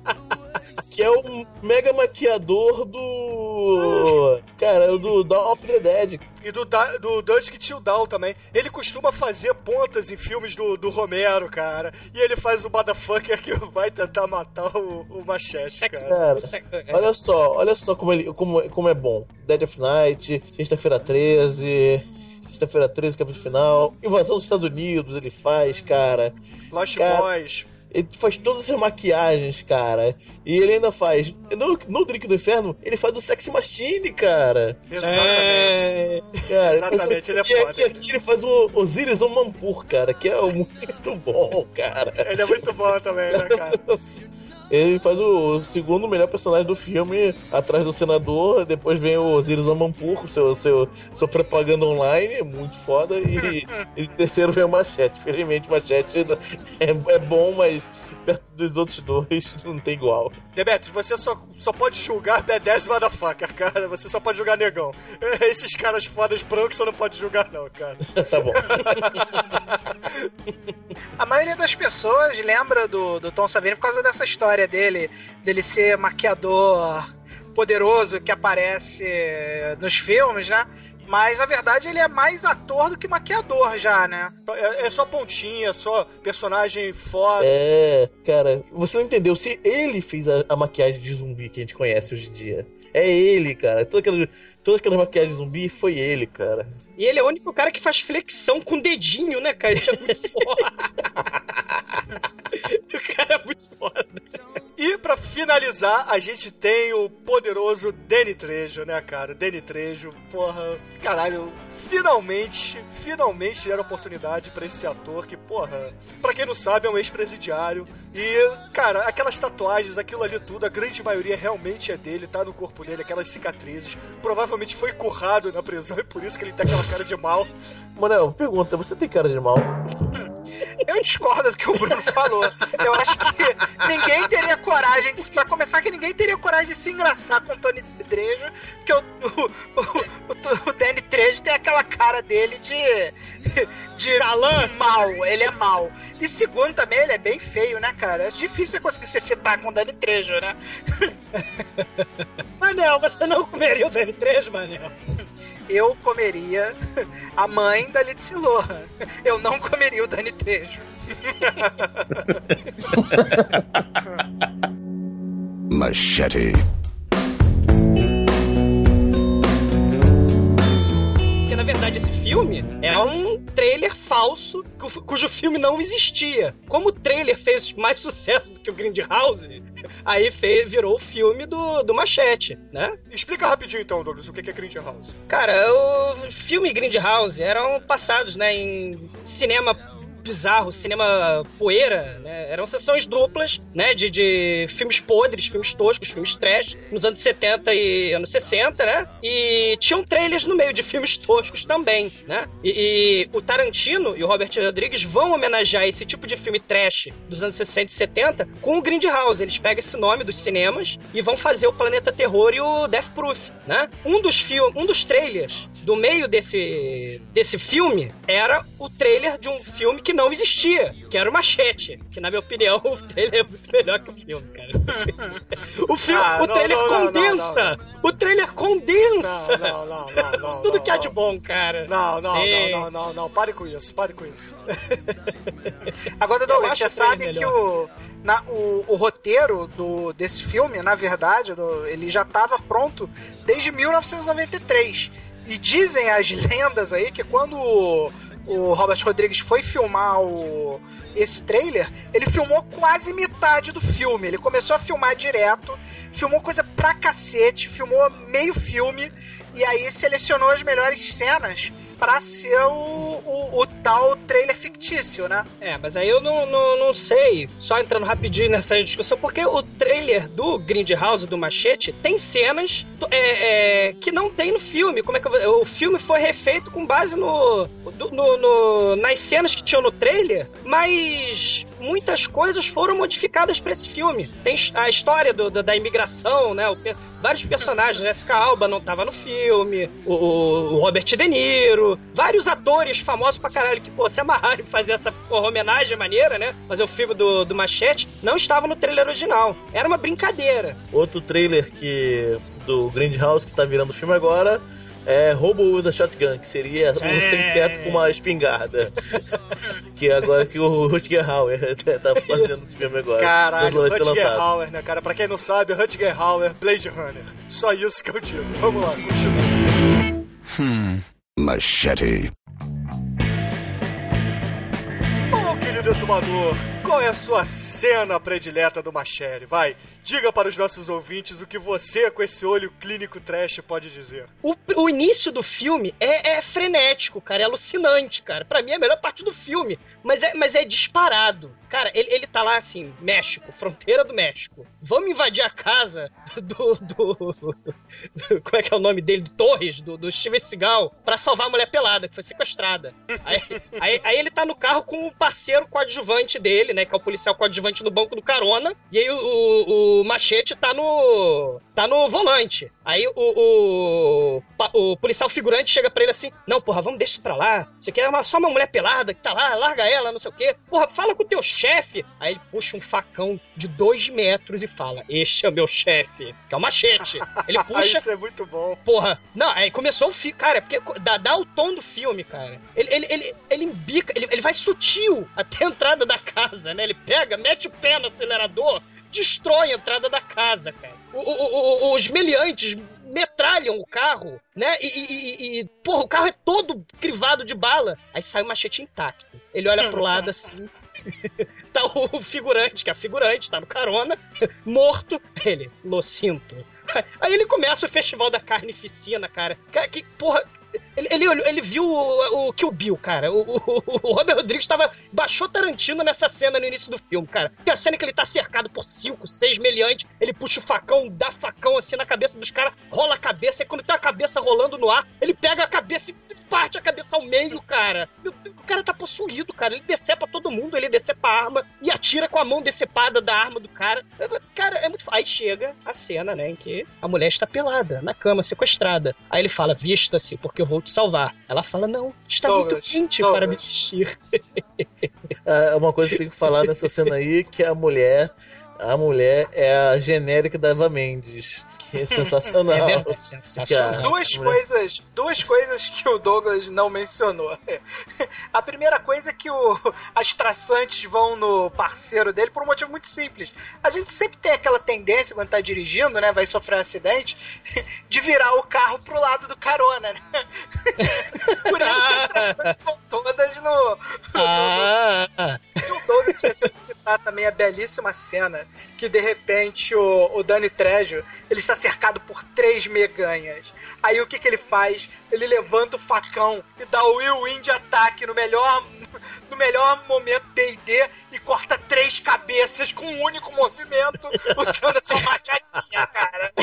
que é o mega maquiador do. Cara, do Dawn of the Dead. E do, Da- do Dusk Till Down também. Ele costuma fazer pontas em filmes do, do Romero, cara. E ele faz o motherfucker que vai tentar matar o, o machete, cara. Cara, olha só, olha só como, ele, como, como é bom. Dead of Night, Sexta-feira 13, Sexta-feira 13, capítulo final. Invasão dos Estados Unidos, ele faz, cara. Lost Cara, Boys. Ele faz todas essas maquiagens, cara. E ele ainda faz. No, no Drink do Inferno, ele faz o Sexy Machine, cara. Exatamente. cara Exatamente, ele é e foda. aqui, aqui ele faz o Osiris Mampur, cara, que é [laughs] muito bom, cara. Ele é muito bom também, né, cara? [laughs] Ele faz o segundo melhor personagem do filme, atrás do senador. Depois vem o Osiris Amampur, seu, seu, seu propaganda online, muito foda. E, [laughs] e terceiro vem o Machete. Felizmente, o Machete é, é bom, mas perto dos outros dois [laughs] não tem igual. Demetrius, você só, só pode julgar B10 motherfucker, cara. Você só pode julgar negão. [laughs] Esses caras fodas brancos você não pode julgar, não, cara. [laughs] tá bom. A maioria das pessoas lembra do, do Tom Savini por causa dessa história dele, dele ser maquiador poderoso que aparece nos filmes, né? Mas na verdade ele é mais ator do que maquiador já, né? É, é só pontinha, só personagem foda. É, cara, você não entendeu. Se ele fez a, a maquiagem de zumbi que a gente conhece hoje em dia, é ele, cara. Toda aquela, toda aquela maquiagem de zumbi foi ele, cara. E ele é o único cara que faz flexão com o dedinho, né, cara? Isso é muito [laughs] foda. o cara é muito foda. E pra finalizar, a gente tem o poderoso Danny Trejo, né, cara? Danny Trejo, porra, caralho, finalmente, finalmente deram oportunidade pra esse ator que, porra, pra quem não sabe, é um ex-presidiário. E, cara, aquelas tatuagens, aquilo ali tudo, a grande maioria realmente é dele, tá no corpo dele, aquelas cicatrizes. Provavelmente foi currado na prisão e por isso que ele tem aquela cara de mal. Manel, pergunta, você tem cara de mal? Eu discordo do que o Bruno falou. Eu acho que ninguém teria coragem, de, pra começar, que ninguém teria coragem de se engraçar com o Tony Trejo, porque o, o, o, o Danny Trejo tem aquela cara dele de. de Galã. mal. Ele é mal. E segundo, também, ele é bem feio, né, cara? É difícil você conseguir se citar com o Danny Trejo, né? Manel, você não comeria o Danny Trejo, Manel? Eu comeria a mãe da Lindsay Lohan. Eu não comeria o Danny Trejo. [laughs] Machete. É um trailer falso cu- cujo filme não existia. Como o trailer fez mais [laughs] sucesso do que o Grindhouse, aí fez, virou o filme do, do Machete, né? Explica rapidinho então, Douglas, o que é Grindhouse. Cara, o filme Grindhouse eram passados, né, em cinema bizarro, cinema poeira, né? Eram sessões duplas, né? De, de filmes podres, filmes toscos, filmes trash, nos anos 70 e anos 60, né? E tinham trailers no meio de filmes toscos também, né? E, e o Tarantino e o Robert Rodrigues vão homenagear esse tipo de filme trash dos anos 60 e 70 com o Grindhouse. Eles pegam esse nome dos cinemas e vão fazer o Planeta Terror e o Death Proof, né? Um dos filmes, um dos trailers do meio desse desse filme era o trailer de um filme que não existia, que era o Machete, que na minha opinião [laughs] o trailer é muito melhor que o filme, cara. [laughs] o filme, Ah, o não, trailer não, condensa. não, O trailer condensa. Não, não, não, [laughs] Tudo que há de bom, cara. Não, não, não, não, não, não, pare com isso, pare com isso. Agora, Douglas, você sabe que o, na- o, o roteiro do, desse filme, na verdade, do- ele já estava pronto desde 1993. E dizem as lendas aí que quando o, o Robert Rodrigues foi filmar o, esse trailer, ele filmou quase metade do filme. Ele começou a filmar direto, filmou coisa pra cacete, filmou meio filme, e aí selecionou as melhores cenas pra ser o, o, o tal trailer fictício, né? É, mas aí eu não, não, não sei, só entrando rapidinho nessa discussão, porque o trailer do Grindhouse, do Machete, tem cenas é, é, que não tem no filme. Como é que eu O filme foi refeito com base no, no- no- nas cenas que tinham no trailer, mas muitas coisas foram modificadas pra esse filme. Tem a história do- do- da imigração, né? o vários personagens, Jessica Alba não tava no filme, o, o Robert De Niro, vários atores famosos pra caralho que, pô, se amarraram em fazer essa porra, homenagem maneira, né? Fazer o filme do, do Machete, não estava no trailer original. Era uma brincadeira. Outro trailer que do Grindhouse que tá virando filme agora é Robo with a Shotgun, que seria um Sim. sem teto com uma espingarda. [laughs] que agora que o Rutger Hauer [laughs] tá fazendo esse filme agora. Caralho, Rutger. Hauer, né, cara? Pra quem não sabe, Rutger Hauer, Blade Runner. Só isso que eu digo. Vamos lá, continua. Hmm. Machete. Querido qual é a sua cena predileta do Machete? Vai, diga para os nossos ouvintes o que você, com esse olho clínico trash, pode dizer. O, o início do filme é, é frenético, cara, é alucinante, cara. Pra mim é a melhor parte do filme, mas é, mas é disparado. Cara, ele, ele tá lá assim, México, fronteira do México. Vamos invadir a casa do, do- [laughs] como é que é o nome dele? Torres, do, do Steven Seagal, pra salvar a mulher pelada, que foi sequestrada. Aí, aí, aí ele tá no carro com o parceiro coadjuvante dele, né? Que é o policial coadjuvante no banco do carona. E aí o, o, o machete tá no. tá no volante. Aí o, o, o policial figurante chega pra ele assim: Não, porra, vamos deixar pra lá. Você quer uma, só uma mulher pelada que tá lá, larga ela, não sei o quê. Porra, fala com o teu chefe. Aí ele puxa um facão de dois metros e fala: Este é o meu chefe, que é o machete. Ele puxa. Isso é muito bom. Porra, não, aí começou o filme, cara, porque dá, dá o tom do filme, cara. Ele, ele, ele, ele embica, ele, ele vai sutil até a entrada da casa, né? Ele pega, mete o pé no acelerador, destrói a entrada da casa, cara. O- o- o- os meliantes metralham o carro, né? E, e- e- e, porra, o carro é todo crivado de bala. Aí sai o machete intacto. Ele olha pro lado assim. [laughs] tá o figurante, que é a figurante, tá no carona, [laughs] morto. Ele, lo [laughs] Aí ele começa o festival da carnificina, cara. Cara, que porra. Ele, ele, ele viu o, o Kill Bill, cara. O, o, o Robert Rodrigues tava, baixou Tarantino nessa cena no início do filme, cara. Tem a cena que ele tá cercado por cinco, seis meliantes. Ele puxa o facão, dá facão assim na cabeça dos caras, rola a cabeça. E quando tem a cabeça rolando no ar, ele pega a cabeça e parte a cabeça ao meio, cara. O cara tá possuído, cara. Ele decepa todo mundo, ele decepa a arma e atira com a mão decepada da arma do cara. Cara, é muito. Aí chega a cena, né, em que a mulher está pelada, na cama, sequestrada. Aí ele fala: Vista-se, porque eu vou te salvar. Ela fala: Não, está Douglas, muito quente Douglas. para me vestir. [laughs] É uma coisa que eu tenho que falar nessa cena aí, que a mulher, a mulher é a genérica da Eva Mendes. [laughs] É sensacional. É verdade, sensacional. Que a- Duas mulher- coisas, duas coisas que o Douglas não mencionou. [laughs] A primeira coisa é que o, as traçantes vão no parceiro dele por um motivo muito simples. A gente sempre tem aquela tendência quando tá dirigindo, né, vai sofrer um acidente, [laughs] de virar o carro pro lado do carona, né? Por isso que as traçantes vão todas no, Ah, e o Douglas esqueceu de citar também a belíssima cena que de repente o, o Danny Trejo ele está cercado por três meganhas. Aí o que, que ele faz? Ele levanta o facão e dá o Will Win de ataque no melhor, no melhor momento D&D e corta três cabeças com um único movimento usando a sua machadinha, cara. [laughs]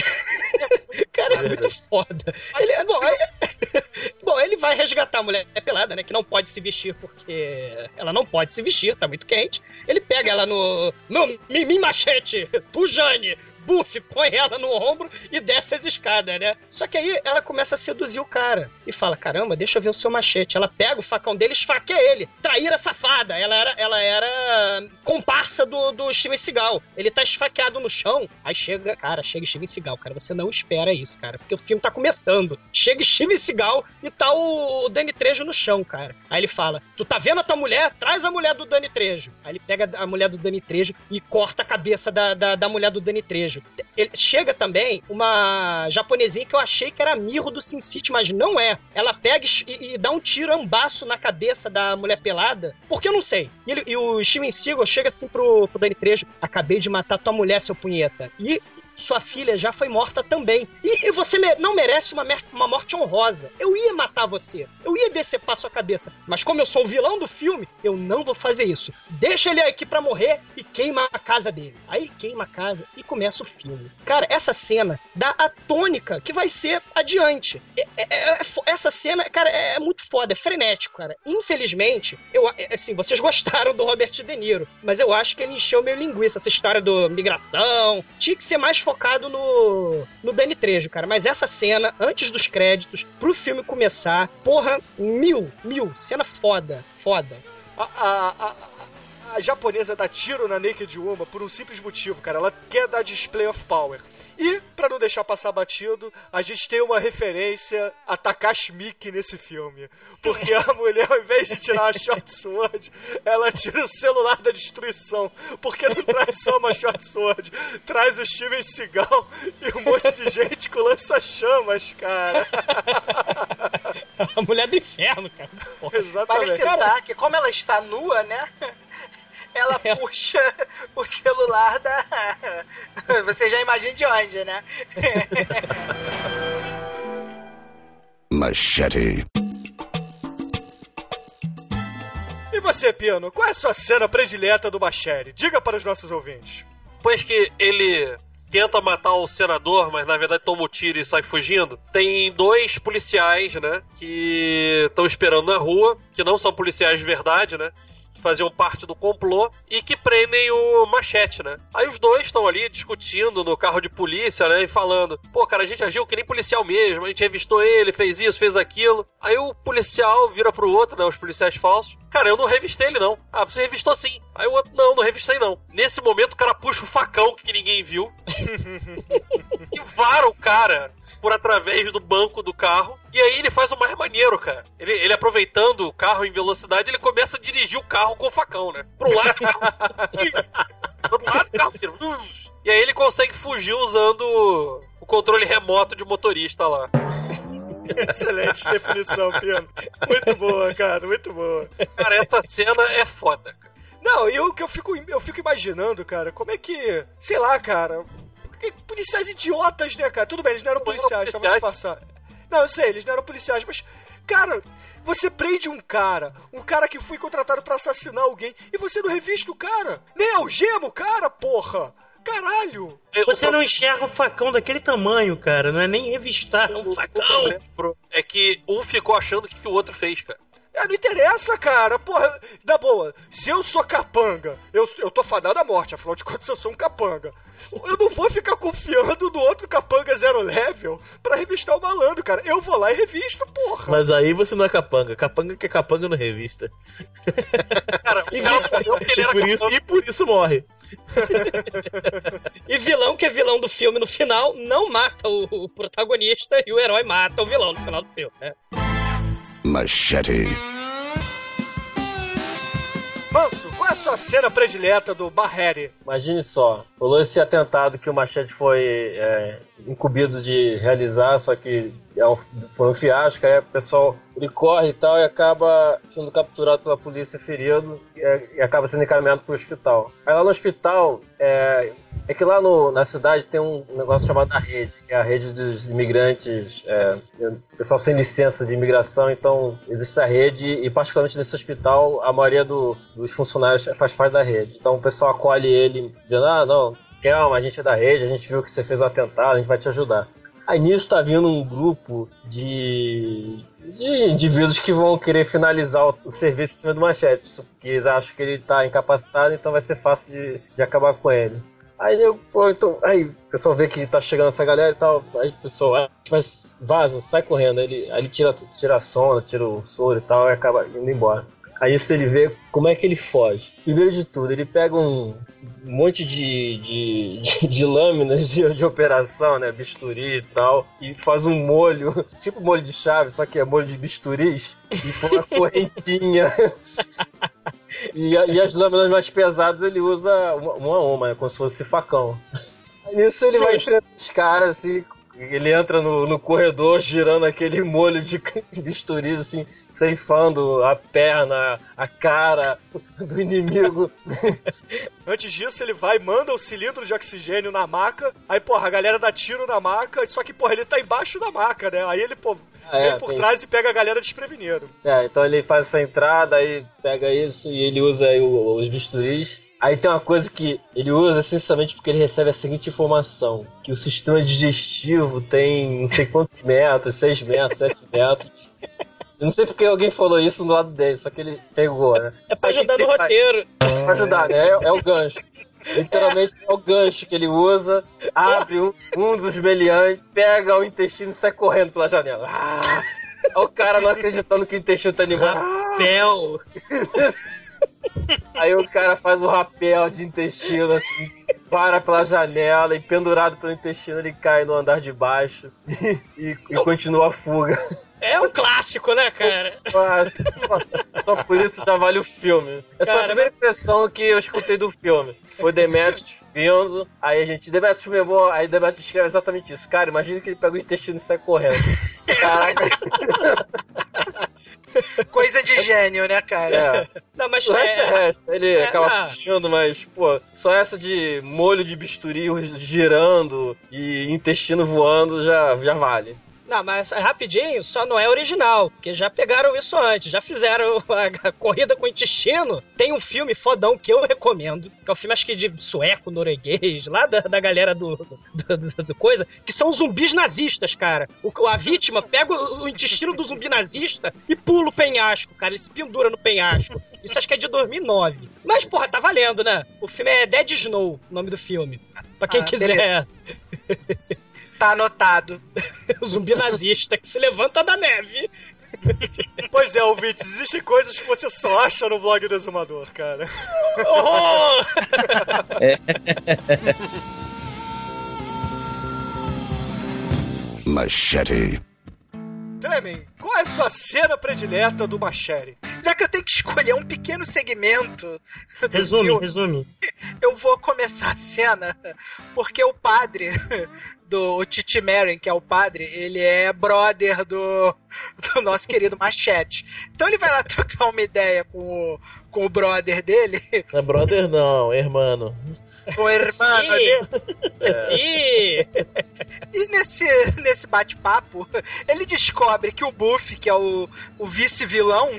Cara, é muito foda. Ele, é- bom, [laughs] é- bom, ele vai resgatar a mulher pelada, né? Que não pode se vestir porque ela não pode se vestir, tá muito quente. Ele pega ela no. No mi machete, tu Jane. Buf, põe ela no ombro e desce as escadas, né? Só que aí ela começa a seduzir o cara e fala: Caramba, deixa eu ver o seu machete. Ela pega o facão dele e esfaqueia ele. Traíra safada. Ela era, ela era comparsa do, do Steven Seagal. Ele tá esfaqueado no chão. Aí chega, cara, chega Steven Seagal, cara. Você não espera isso, cara. Porque o filme tá começando. Chega Steven Seagal e tá o, o Trejo no chão, cara. Aí ele fala: Tu tá vendo a tua mulher? Traz a mulher do Danny Trejo. Aí ele pega a mulher do Danny Trejo e corta a cabeça da, da, da mulher do Danny Trejo. Ele, chega também uma japonesinha que eu achei que era mirro do Sin City, mas não é. Ela pega e, e dá um tiro ambaço na cabeça da mulher pelada, porque eu não sei. E, ele- e o Steven Seagal chega assim pro, pro Danny Trejo: Acabei de matar tua mulher, seu punheta. E sua filha já foi morta também. E, e você me- não merece uma, uma morte honrosa. Eu ia matar você. Eu ia decepar sua cabeça. Mas como eu sou o vilão do filme, eu não vou fazer isso. Deixa ele aqui pra morrer e queima a casa dele. Aí queima a casa e começa o filme. Cara, essa cena dá a tônica que vai ser adiante. É- é- é fo- essa cena, cara, é, é muito foda, é frenético, cara. Infelizmente, eu, é, assim, vocês [laughs] gostaram do Robert De Niro, mas eu acho que ele encheu meio linguiça. Essa história do migração. Tinha que ser mais focado no, no Danny Trejo, cara. Mas essa cena, antes dos créditos, pro filme começar, porra, mil, mil. Cena foda, foda. A, a, a, a- japonesa dá tiro na Naked Woman por um simples motivo, cara. Ela quer dar display of power. E, pra não deixar passar batido, a gente tem uma referência a Takashi Miike nesse filme. Porque a mulher, ao invés de tirar a short sword, ela tira o celular da destruição. Porque não traz só uma short sword, traz o Steven Seagal e um monte de gente com lança-chamas, cara. [laughs] A mulher do inferno, cara. Porra. Exatamente. citar que como ela está nua, né? Ela puxa o celular da. [laughs] Você já imagina de onde, né? [laughs] Machete. E você, Pino, qual é a sua cena predileta do Machete? Diga para os nossos ouvintes. Depois que ele tenta matar o senador, mas na verdade toma o tiro e sai fugindo, tem dois policiais, né, que estão esperando na rua, que não são policiais de verdade, né, faziam parte do complô e que prendem o machete, né. Aí os dois estão ali discutindo no carro de polícia, né, e falando, pô, cara, a gente agiu que nem policial mesmo, a gente revistou ele, fez isso, fez aquilo. Aí o policial vira pro outro, né, os policiais falsos, Cara, eu não revistei ele, não. Ah, você revistou sim. Aí o outro, não, não revistei, não. Nesse momento, o cara puxa o facão que ninguém viu [laughs] e vara o cara por através do banco do carro. E aí ele faz o mais maneiro, cara. Ele, ele aproveitando o carro em velocidade, ele começa a dirigir o carro com o facão, né? Pro lado, o carro... Pro outro lado, o carro... E aí ele consegue fugir usando o controle remoto de motorista lá. Excelente definição, Pino. Muito boa, cara, muito boa. Cara, essa cena é foda. cara. Não, e eu que eu fico, eu fico imaginando, cara, como é que. Sei lá, cara. Policiais idiotas, né, cara? Tudo bem, eles não eram policiais, estavam disfarçados. Não, eu sei, eles não eram policiais, mas. Cara, você prende um cara, um cara que foi contratado pra assassinar alguém, e você não revista o cara. Nem algema o cara, porra! Caralho! Você não enxerga o facão daquele tamanho, cara. Não é nem revistar, é um O facão. é que um ficou achando o que, que o outro fez, cara. É, não interessa, cara. Porra, na boa, se eu sou capanga, eu, eu tô fadado à morte, afinal de contas eu sou um capanga. Eu não vou ficar confiando no outro capanga zero level pra revistar o malandro, cara. Eu vou lá e revisto, porra. Mas aí você não é capanga. Capanga que é capanga no revista. Cara, [laughs] o cara morreu porque ele E era por, isso, e por isso morre. [laughs] E vilão, que é vilão do filme no final, não mata o, o protagonista e o herói mata o vilão no final do filme, né? Machete. Manso, qual é a sua cena predileta do Barreri? Imagine só, rolou esse atentado que o Machete foi é, incumbido de realizar, só que é um- foi um fiasco, aí o pessoal ele corre e tal e acaba sendo capturado pela polícia ferido e, é- e acaba sendo encaminhado para o hospital. Aí lá no hospital, é, É que lá no, na cidade tem um negócio chamado a rede, que é a rede dos imigrantes, é, pessoal sem licença de imigração, então existe a rede e particularmente nesse hospital a maioria do, dos funcionários faz parte da rede. Então o pessoal acolhe ele dizendo, ah não, calma, a gente é da rede, a gente viu que você fez um atentado, a gente vai te ajudar. Aí nisso tá vindo um grupo de, de indivíduos que vão querer finalizar o, o serviço em cima do machete, porque eles acham que ele tá incapacitado, então vai ser fácil de, de acabar com ele. Aí eu, pô, então, aí o pessoal vê que tá chegando essa galera e tal, aí o pessoal, mas vaza, sai correndo, aí ele, aí ele tira, tira a sonda, tira o soro e tal, e acaba indo embora. Aí isso ele vê como é que ele foge. Primeiro de tudo, ele pega um monte de, de, de, de lâminas de, de, operação, né? Bisturi e tal, e faz um molho, [laughs] tipo molho de chave, só que é molho de bisturis, e põe uma correntinha. [laughs] e, e, as lâminas mais pesadas ele usa uma, uma uma, né? como se fosse facão. Nisso ele vai enfrentando os caras assim, ele entra no, no corredor girando aquele molho de [laughs] bisturis assim, ceifando a perna, a cara do inimigo. [laughs] Antes disso, ele vai e manda o cilindro de oxigênio na maca. Aí, porra, a galera dá tiro na maca, só que, porra, ele tá embaixo da maca, né? Aí ele, pô, ah, vem é, por tem... trás e pega a galera desprevenido. É, então ele faz essa entrada, aí pega isso e ele usa aí os bisturis. Aí tem uma coisa que ele usa essencialmente porque ele recebe a seguinte informação: que o sistema digestivo tem não sei quantos metros, 6 metros, 7 metros. Eu não sei porque alguém falou isso do lado dele, só que ele pegou, né? É pra ajudar no roteiro. É pra ajudar, né? É, é, o gancho. Literalmente é o gancho que ele usa, abre um, um dos meliantes, pega o intestino e sai correndo pela janela. Ah! o cara não acreditando que o intestino tá animado. Rapel! Aí o cara faz o rapel de intestino assim, para pela janela e pendurado pelo intestino ele cai no andar de baixo e, [laughs] e, e continua a fuga. É um clássico, né, cara? [laughs] Só por isso já vale o filme. Essa cara, foi a primeira impressão que eu escutei do filme. Foi Demetrius vindo, aí a gente, Demetrius filmou, aí Demetrius escreve exatamente isso. Cara, imagina que ele pega o intestino e sai correndo. Caraca. [laughs] [laughs] Coisa de gênio, né, cara? É. Não, mas o resto é, é resto. Ele é, acaba ah. assistindo, mas, pô, só essa de molho de bisturi girando e intestino voando já, já vale. Não, mas é rapidinho, só não é original, porque já pegaram isso antes, já fizeram [laughs] a, corrida com o intestino. Tem um filme fodão que eu recomendo, que é um filme acho que de sueco, norueguês, lá da, da galera do, do, do, do coisa, que são zumbis nazistas, cara. O, a vítima pega o, o intestino do zumbi nazista e pula o penhasco, cara. Ele se pendura no penhasco. Isso acho que é de 2009. Mas, porra, tá valendo, né? O filme é Dead Snow, o nome do filme. Pra quem ah, quiser. [laughs] Tá anotado. [laughs] o zumbi nazista que se levanta da neve. Pois é, ouvintes, existem coisas que você só acha no blog do Exumador, cara. [laughs] Oh! [laughs] Machete. Tremen, qual é a sua cena predileta do Machete? Já que eu tenho que escolher um pequeno segmento. Resume, filme, resume. Eu vou começar a cena porque o padre do Titi Marin, que é o padre, ele é brother do, do nosso querido Machete. Então ele vai lá trocar uma ideia com o, com o brother dele. Não é brother não, é irmão. O irmão dele. É. E nesse, nesse bate-papo, ele descobre que o Buff, que é o, o vice-vilão,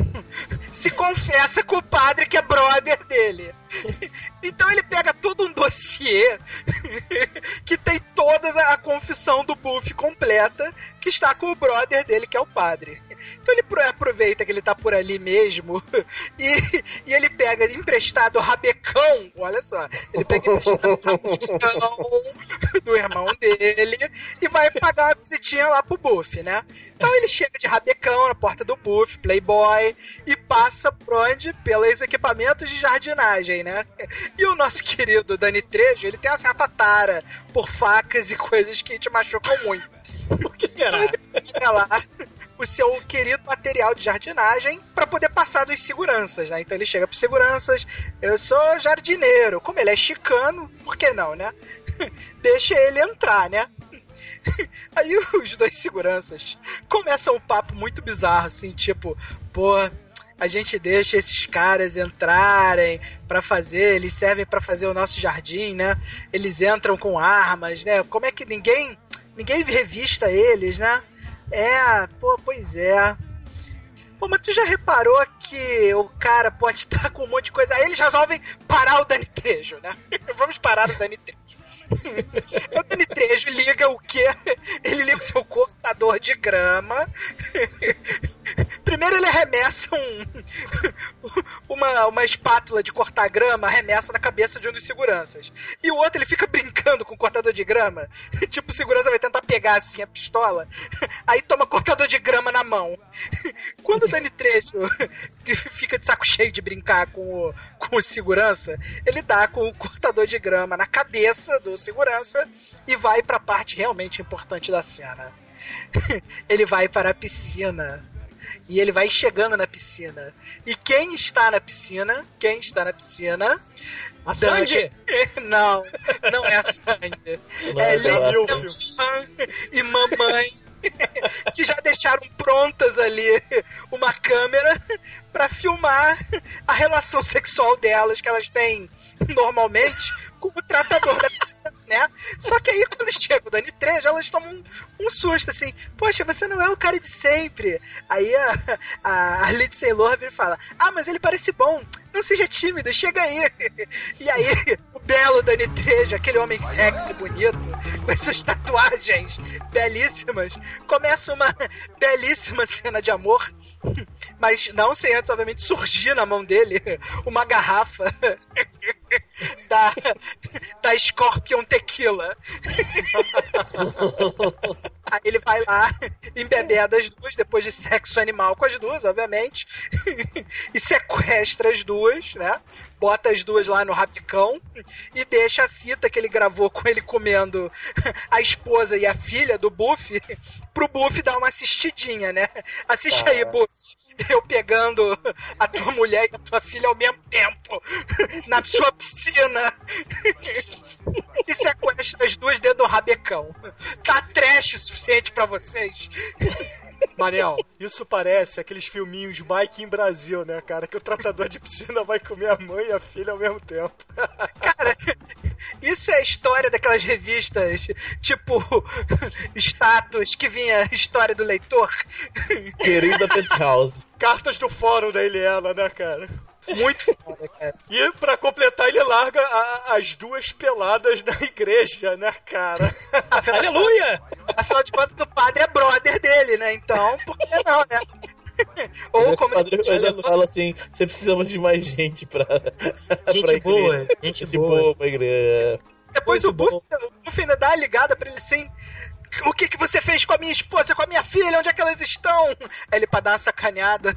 se confessa com o padre que é brother dele. [laughs] Então ele pega todo um dossiê [laughs] que tem toda a confissão do Buff completa, que está com o brother dele, que é o padre. Então ele aproveita que ele tá por ali mesmo [laughs] e, e ele pega emprestado o rabecão, olha só, ele pega emprestado o rabecão do irmão dele e vai pagar uma visitinha lá pro Buff, né? Então ele chega de rabecão na porta do Buff, Playboy, e passa por onde? Pelos equipamentos de jardinagem, né? E o nosso [laughs] querido Dani Trejo, ele tem uma certa tara por facas e coisas que te machucam muito. Por que será? Então lá o seu querido material de jardinagem para poder passar dos seguranças, né? Então ele chega para seguranças, eu sou jardineiro. Como ele é chicano, por que não, né? [laughs] Deixa ele entrar, né? [laughs] Aí os dois seguranças começam um papo muito bizarro, assim, tipo, pô, a gente deixa esses caras entrarem pra fazer, eles servem pra fazer o nosso jardim, né? Eles entram com armas, né? Como é que ninguém ninguém revista eles, né? É, pô, pois é. Pô, mas tu já reparou que o cara pode estar [laughs] com um monte de coisa. Aí eles resolvem parar o Dani Trejo, né? [laughs] Vamos parar o Dani Trejo. [laughs] o Dani Trejo liga o quê? Ele liga o seu cortador de grama. [laughs] Primeiro ele arremessa um, [laughs] uma, uma espátula de cortar grama, arremessa na cabeça de um dos seguranças. E o outro ele fica brincando com o cortador de grama. Tipo, o segurança vai tentar pegar assim a pistola. Aí toma cortador de grama na mão. Quando o Dani Trejo fica de saco cheio de brincar com o, com o segurança, ele dá com o cortador de grama na cabeça do segurança e vai para a parte realmente importante da cena. [laughs] ele vai para a piscina. E ele vai chegando na piscina. E quem está na piscina? Quem está na piscina? A Sandy? [laughs] Não, não é a Sandy. Não, é é aquela- Lindsay e mamãe [laughs] que já deixaram prontas ali uma câmera pra filmar a relação sexual delas que elas têm normalmente com o tratador da piscina, né? Só que aí quando chega o Dani Trejo, elas tomam um, um susto assim, poxa, você não é o cara de sempre. Aí a, a, a Lindsay Lohan fala, ah, mas ele parece bom, não seja tímido, chega aí. [laughs] E aí belo Dani Trejo, aquele homem sexy, bonito, com as suas tatuagens belíssimas, começa uma belíssima cena de amor, mas não sem antes, obviamente, surgir na mão dele [laughs] uma garrafa [laughs] da, da Scorpion Tequila. [laughs] Aí ele vai lá, embebeda as duas, depois de sexo animal com as duas, obviamente, e sequestra as duas, né? Bota as duas lá no rabicão e deixa a fita que ele gravou com ele comendo a esposa e a filha do Buff pro Buff dar uma assistidinha, né? Assiste aí, Buff. [laughs] Eu pegando a tua mulher e a tua filha ao mesmo tempo na sua piscina e sequestra as duas dentro do rabecão. Tá trash o suficiente pra vocês? Manel, isso parece aqueles filminhos Mike em Brasil, né, cara? Que o tratador de piscina vai comer a mãe e a filha ao mesmo tempo. Cara, isso é a história daquelas revistas, tipo, status, que vinha a história do leitor. Querida Penthouse. Cartas do fórum da Eliela, né, cara? Muito foda, cara. E pra completar, ele larga a- as duas peladas na igreja, né, cara? Afinal, [laughs] Aleluia! Afinal de contas, o padre é brother dele, né? Então, por que não, né? [laughs] Ou como o padre ainda fala assim: você precisamos de mais gente pra. [laughs] Gente pra boa, gente boa. pra igreja. Depois o Buff, o Buff ainda dá a ligada pra ele assim. O que, que você fez com a minha esposa, com a minha filha? Onde é que elas estão? Ele, pra dar uma sacaneada,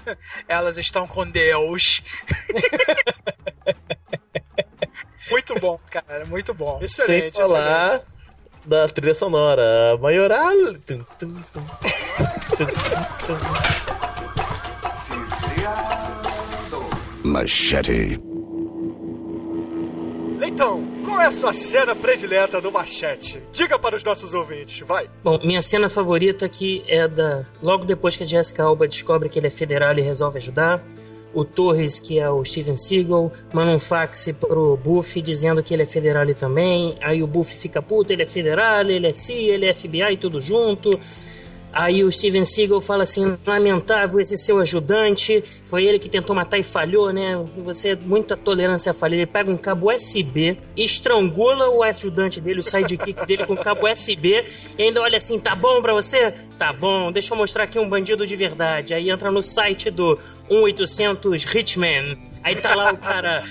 elas estão com Deus. [laughs] muito bom, cara, muito bom. Excelente, Sem falar da trilha sonora. Maioral. Tum, tum, tum. Tum, tum, tum. Machete. Então, qual é a sua cena predileta do Machete? Diga para os nossos ouvintes, vai. Bom, minha cena favorita aqui é da. Logo depois que a Jessica Alba descobre que ele é federal e resolve ajudar. O Torres, que é o Steven Seagal, manda um fax pro Buff dizendo que ele é federal também. Aí o Buff fica puto, ele é federal, ele é CIA, ele é FBI, tudo junto. Aí o Steven Seagal fala assim: lamentável esse seu ajudante, foi ele que tentou matar e falhou, né? Você muita tolerância à falha. Ele pega um cabo USB, estrangula o ajudante dele, o sidekick dele com cabo USB, e ainda olha assim: tá bom pra você? Tá bom, deixa eu mostrar aqui um bandido de verdade. Aí entra no site do 1800 Hitman. Aí tá lá o cara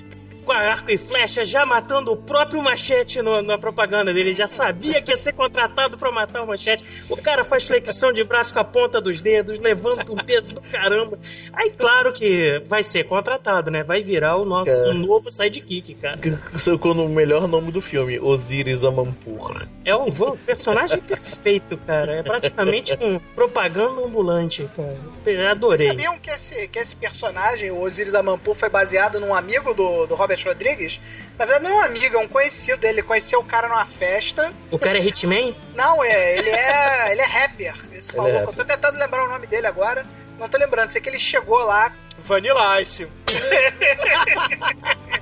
com arco e flecha, já matando o próprio machete no- na propaganda dele. Já sabia que ia ser contratado pra matar o machete. O cara faz flexão de braço com a ponta dos dedos, levanta um peso do caramba. Aí, claro que vai ser contratado, né? Vai virar o nosso É. um novo sidekick, cara. Socou no melhor nome do filme, Osiris Amampur. É um, personagem perfeito, cara. É praticamente um propaganda ambulante, cara. Eu Vocês Adorei. sabiam que esse, que esse personagem, o Osiris Amampu, foi baseado num amigo do, do Robert Rodrigues? Na verdade, não é um amigo, é um conhecido dele. Ele conheceu o cara numa festa. O cara é Hitman? Não, é, ele é, [laughs] ele é rapper. Isso Ele falou. é Eu tô tentando lembrar o nome dele agora. Não tô lembrando. Sei que ele chegou lá. Vanilla Ice. [laughs]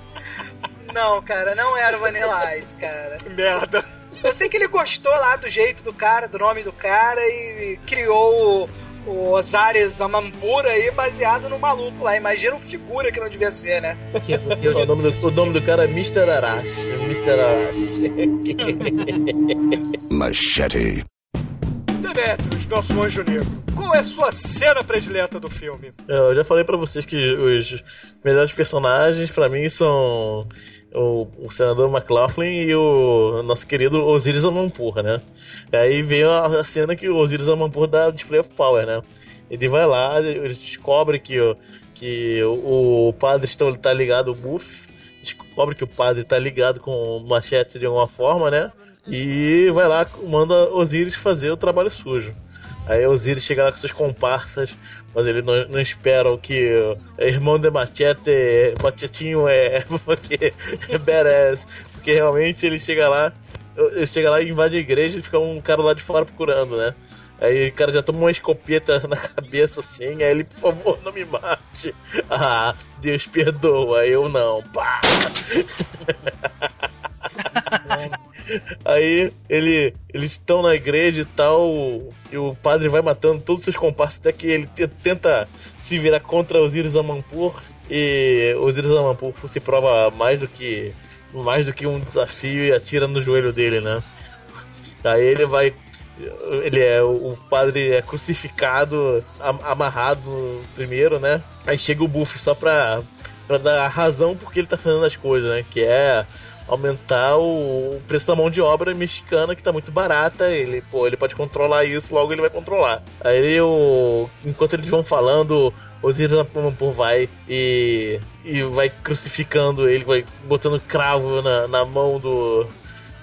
Não, cara, não era o Vanilla Ice, cara. Merda. Eu sei que ele gostou lá do jeito do cara, do nome do cara e criou o, o Osares Amambura aí baseado no maluco lá. Imagina o figura que não devia ser, né? o, nome do, o nome do cara é Mr. Arashi. Mr. Arashi. [laughs] Machete. Demetrius, nosso anjo negro, qual é a sua cena predileta do filme? Eu já falei pra vocês que os melhores personagens pra mim são o, o senador McLaughlin e o nosso querido Osiris Amampur, né? Aí vem a, cena que o Osiris Amampur dá display of power, né? Ele vai lá, ele descobre que, que o, o padre está, tá ligado, o Buff, descobre que o padre tá ligado com o machete de alguma forma, né? E vai lá, manda Osiris fazer o trabalho sujo. Aí Osiris chega lá com seus comparsas, mas ele não, não espera que o irmão de Machete, Machetinho é [laughs] porque é badass. Porque realmente ele chega lá, ele chega lá e invade a igreja e fica um cara lá de fora procurando, né? Aí o cara já toma uma escopeta [laughs] na cabeça assim, aí ele, por favor, não me mate. [laughs] Ah, Deus perdoa, eu não. Pá! Aí ele, eles estão na igreja e tal, e o padre vai matando todos os seus comparsas até que ele tenta se virar contra Osiris Amampur e Osiris Amampur se prova mais do que mais do que um desafio e atira no joelho dele, né? Aí ele vai ele é o padre é crucificado, amarrado primeiro, né? Aí chega o Buff só pra, pra dar razão porque ele tá fazendo as coisas, né? Que é aumentar o preço da mão de obra mexicana que tá muito barata. Ele, pô, ele pode controlar isso, logo ele vai controlar. Aí o enquanto eles vão falando, Osiris por vai e, e vai crucificando ele, vai botando cravo na, na mão do,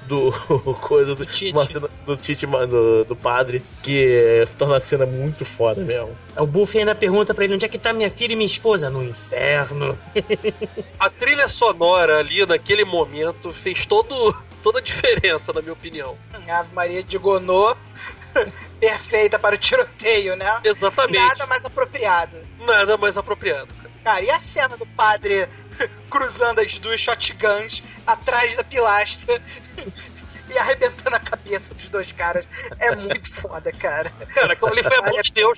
do [laughs] coisa do, Tite. Uma cena do Tite do, do padre, que é, torna a cena muito foda mesmo. O Buffy ainda pergunta pra ele onde é que tá minha filha e minha esposa? No inferno. [laughs] a trilha sonora ali naquele momento fez todo, toda a diferença, na minha opinião. Ave Maria de Gonô. [laughs] Perfeita para o tiroteio, né? Exatamente. Nada mais apropriado. Nada mais apropriado. Cara, e a cena do padre [laughs] cruzando as duas shotguns atrás da pilastra [laughs] e arrebentando a cabeça dos dois caras. É muito foda, cara. Cara, aquilo ali foi amor de Deus.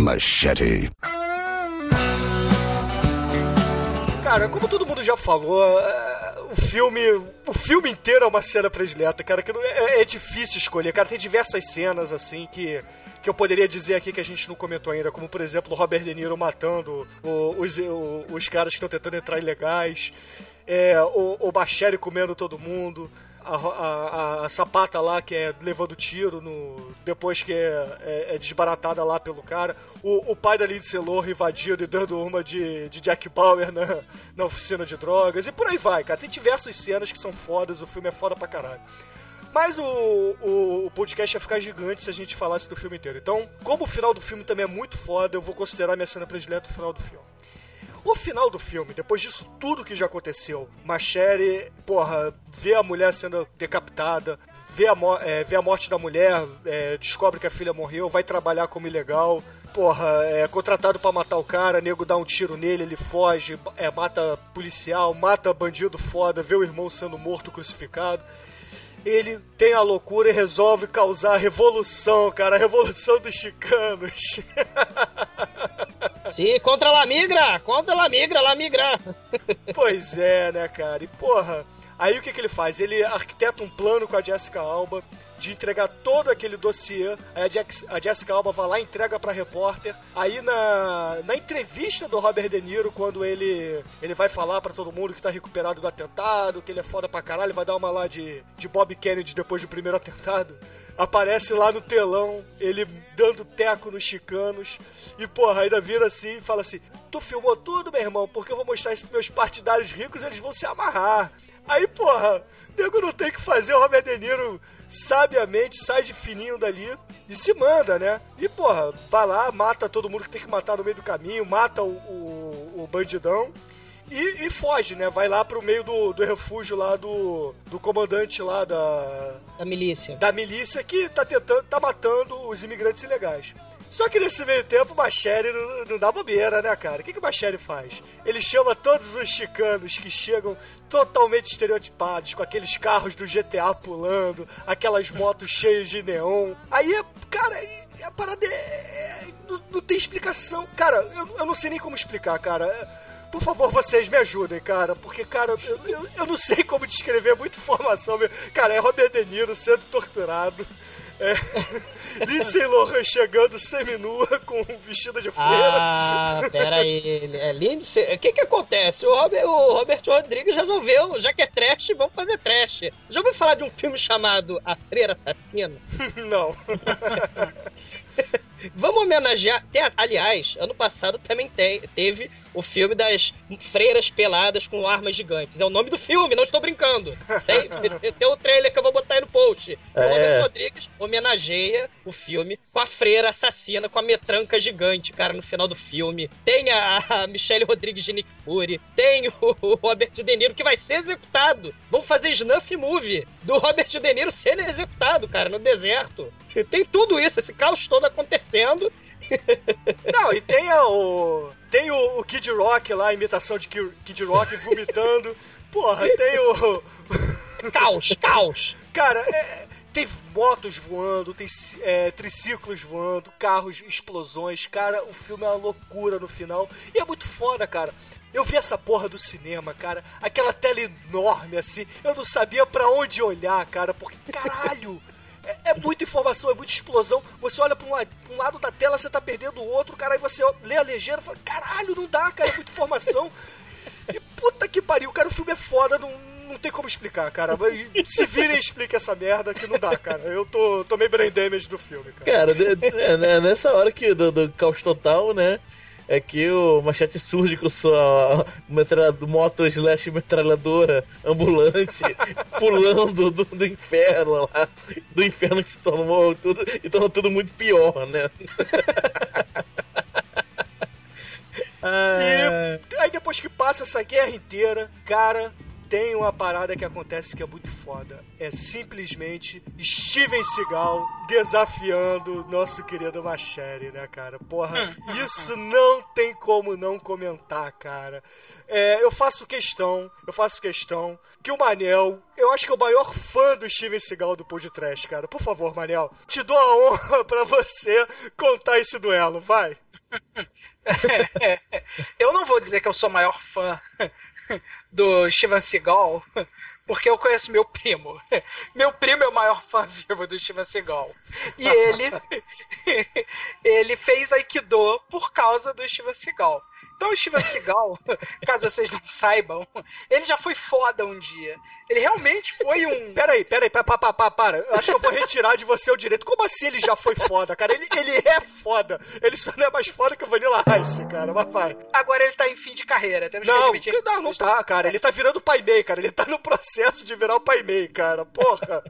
Machete. Cara, como todo mundo já falou, é, o filme, o filme inteiro é uma cena predileta, cara, que é, é difícil escolher, cara, tem diversas cenas assim que que eu poderia dizer aqui que a gente não comentou ainda, como por exemplo o Robert De Niro matando o, os, o, os caras que estão tentando entrar ilegais, é, o, o Bacheri comendo todo mundo, a, a, a, sapata lá que é levando tiro no, depois que é, é, é desbaratada lá pelo cara, o, o pai da Lindsay Lohan invadindo e dando uma de, de Jack Bauer na, na oficina de drogas, e por aí vai, cara. Tem diversas cenas que são fodas, o filme é foda pra caralho. Mas o, o, o, podcast ia ficar gigante se a gente falasse do filme inteiro. Então, como o final do filme também é muito foda, eu vou considerar minha cena predileta o final do filme. O final do filme, depois disso tudo que já aconteceu, Machere, porra, vê a mulher sendo decapitada, vê a, é, vê a morte da mulher, é, descobre que a filha morreu, vai trabalhar como ilegal, porra, é contratado para matar o cara, nego dá um tiro nele, ele foge, é, mata policial, mata bandido foda, vê o irmão sendo morto, crucificado ele tem a loucura e resolve causar a revolução, cara, a revolução dos chicanos. [laughs] Sim, contra a migra, contra a migra, la migra. [laughs] Pois é, né, cara? E porra, aí o que, que ele faz? Ele arquiteta um plano com a Jessica Alba de entregar todo aquele dossiê. Aí a, Jessica Alba vai lá entrega pra repórter. Aí na, na entrevista do Robert De Niro, quando ele, ele vai falar para todo mundo que tá recuperado do atentado, que ele é foda pra caralho, vai dar uma lá de, de Bob Kennedy depois do primeiro atentado. Aparece lá no telão, ele dando teco nos chicanos. E, porra, ainda vira assim e fala assim: Tu filmou tudo, meu irmão, porque eu vou mostrar isso pros meus partidários ricos, eles vão se amarrar. Aí, porra, nego não tem que fazer o Robert De Niro sabiamente sai de fininho dali e se manda, né? E, porra, vai lá, mata todo mundo que tem que matar no meio do caminho, mata o, o, o bandidão. E, e, foge, né? Vai lá pro meio do, do refúgio lá do, do comandante lá da... Da milícia. Da milícia que tá tentando, tá matando os imigrantes ilegais. Só que nesse meio tempo o Machete não, não dá bobeira, né, cara? O que, que o Machete faz? Ele chama todos os chicanos que chegam totalmente estereotipados, com aqueles carros do GTA pulando, aquelas motos [laughs] cheias de neon. Aí, cara, a parada é. é- não, não tem explicação. Cara, eu, eu não sei nem como explicar, cara. Por favor, vocês me ajudem, cara, porque, cara, eu, eu, eu não sei como descrever muita informação. Cara, é Robert De Niro sendo torturado. É, [laughs] Lindsay Lohan chegando seminua com um vestido de freira. Ah, pera aí. É Lindsay. O que que acontece? O Robert, o Robert Rodrigues resolveu, já que é trash, vamos fazer trash. Já ouviu falar de um filme chamado A Freira Assassina? [laughs] Não. [laughs] Vamos homenagear. Tem, aliás, ano passado também teve o filme das freiras peladas com armas gigantes. É o nome do filme, não estou brincando. Tem, [laughs] tem- o trailer que eu vou botar aí no post. O É. Robert Rodrigues homenageia o filme com a freira assassina com a metranca gigante, cara, no final do filme. Tem a, a Michelle Rodrigues de Nick Fury. Tem o, o Robert De Niro que vai ser executado. Vamos fazer snuff movie do Robert De Niro sendo executado, cara, no deserto. Tem tudo isso, esse caos todo acontecendo. Não, e tem o. Tem o, o Kid Rock lá, a imitação de Ki- Kid Rock vomitando. [laughs] Porra, tem o. [laughs] Caos, caos. Cara, é, tem motos voando, tem é, triciclos voando, carros, explosões. Cara, o filme é uma loucura no final. E é muito foda, cara. Eu vi essa porra do cinema, cara. Aquela tela enorme assim. Eu não sabia pra onde olhar, cara, porque caralho. É, é muita informação, é muita explosão. Você olha pra um, um lado da tela, você tá perdendo o outro, cara, aí você lê a legenda e fala, caralho, não dá, cara, é muita informação. [laughs] E puta que pariu, cara, o filme é foda, não, não tem como explicar, cara. Se virem e expliquem essa merda que não dá, cara. Eu tô, tomei brain damage do filme, cara. Cara, é, né, nessa hora que do, do caos total, né? É que o Machete surge com sua metralhadora, moto slash metralhadora ambulante, [laughs] pulando do, do inferno lá. Do inferno que se tornou tudo e tornou tudo muito pior, né? [laughs] E aí depois que passa essa guerra inteira, cara, tem uma parada que acontece que é muito foda. É simplesmente Steven Seagal desafiando nosso querido Machete, né, cara? Porra, isso não tem como não comentar, cara. É, eu faço questão, eu faço questão que o Manel, eu acho que é o maior fã do Steven Seagal do Pod Trash, cara. Por favor, Manel, te dou a honra pra você contar esse duelo, vai. [laughs] eu não vou dizer que eu sou o maior fã do Steven Seagal, [laughs] porque eu conheço meu primo. [laughs] Meu primo é o maior fã vivo do Steven Seagal. E ele, [laughs] ele fez Aikido por causa do Steven Seagal. Então o Steven Seagal, [laughs] caso vocês não saibam, ele já foi foda um dia. Ele realmente foi um. [laughs] Peraí, peraí, para, para, para, para. Eu acho que eu vou retirar de você o direito. Como assim ele já foi foda, cara? Ele, ele é foda. Ele só não é mais foda que o Vanilla Ice, cara. Mas vai. Agora ele tá em fim de carreira, temos que Não, admitir. que- não, não tá, cara. Ele tá virando o Pai Mei, cara. Ele tá no processo de virar o Pai Mei, cara. Porra.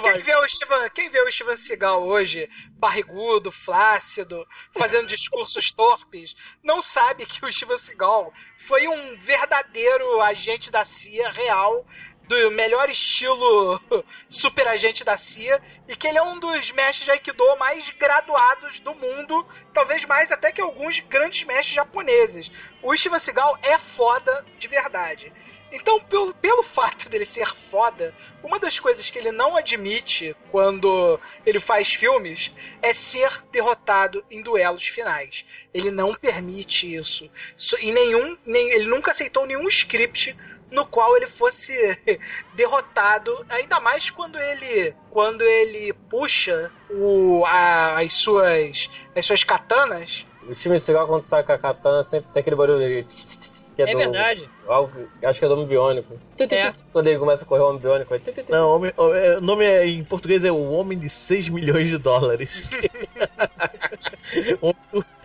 Quem vê, o Steven, quem vê o Steven Seagal hoje, barrigudo, flácido, fazendo discursos [laughs] torpes, não sabe que o Steven Seagal foi um verdadeiro agente da CIA real, do melhor estilo [laughs] super agente da CIA, e que ele é um dos mestres de Aikido mais graduados do mundo, talvez mais até que alguns grandes mestres japoneses. O Steven Seagal é foda de verdade. Então, pelo, pelo fato dele ser foda, uma das coisas que ele não admite quando ele faz filmes é ser derrotado em duelos finais. Ele não permite isso. Isso- em nenhum, nem, ele nunca aceitou nenhum script no qual ele fosse [laughs] derrotado, ainda mais quando ele quando ele puxa o, a- as suas as suas katanas O Steven Seagal, quando saca a katana, sempre tem aquele barulho aí. Que É do- verdade. Algo- acho que é do homem biônico. É. Quando ele começa a correr o homem biônico, vai... Não, homem- o é, o nome é, em português é o Homem de 6 milhões de dólares. [laughs]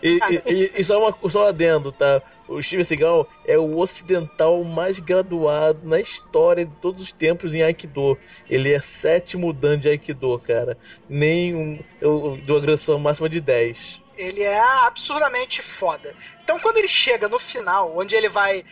e, e, e- e só, uma, só um adendo, tá? O Steven Seagal é o ocidental mais graduado na história de todos os tempos em Aikido. Ele é sétimo dan de Aikido, cara. Nem um, eu, de uma agressão máxima de 10. Ele é absurdamente foda. Então, quando ele chega no final, onde ele vai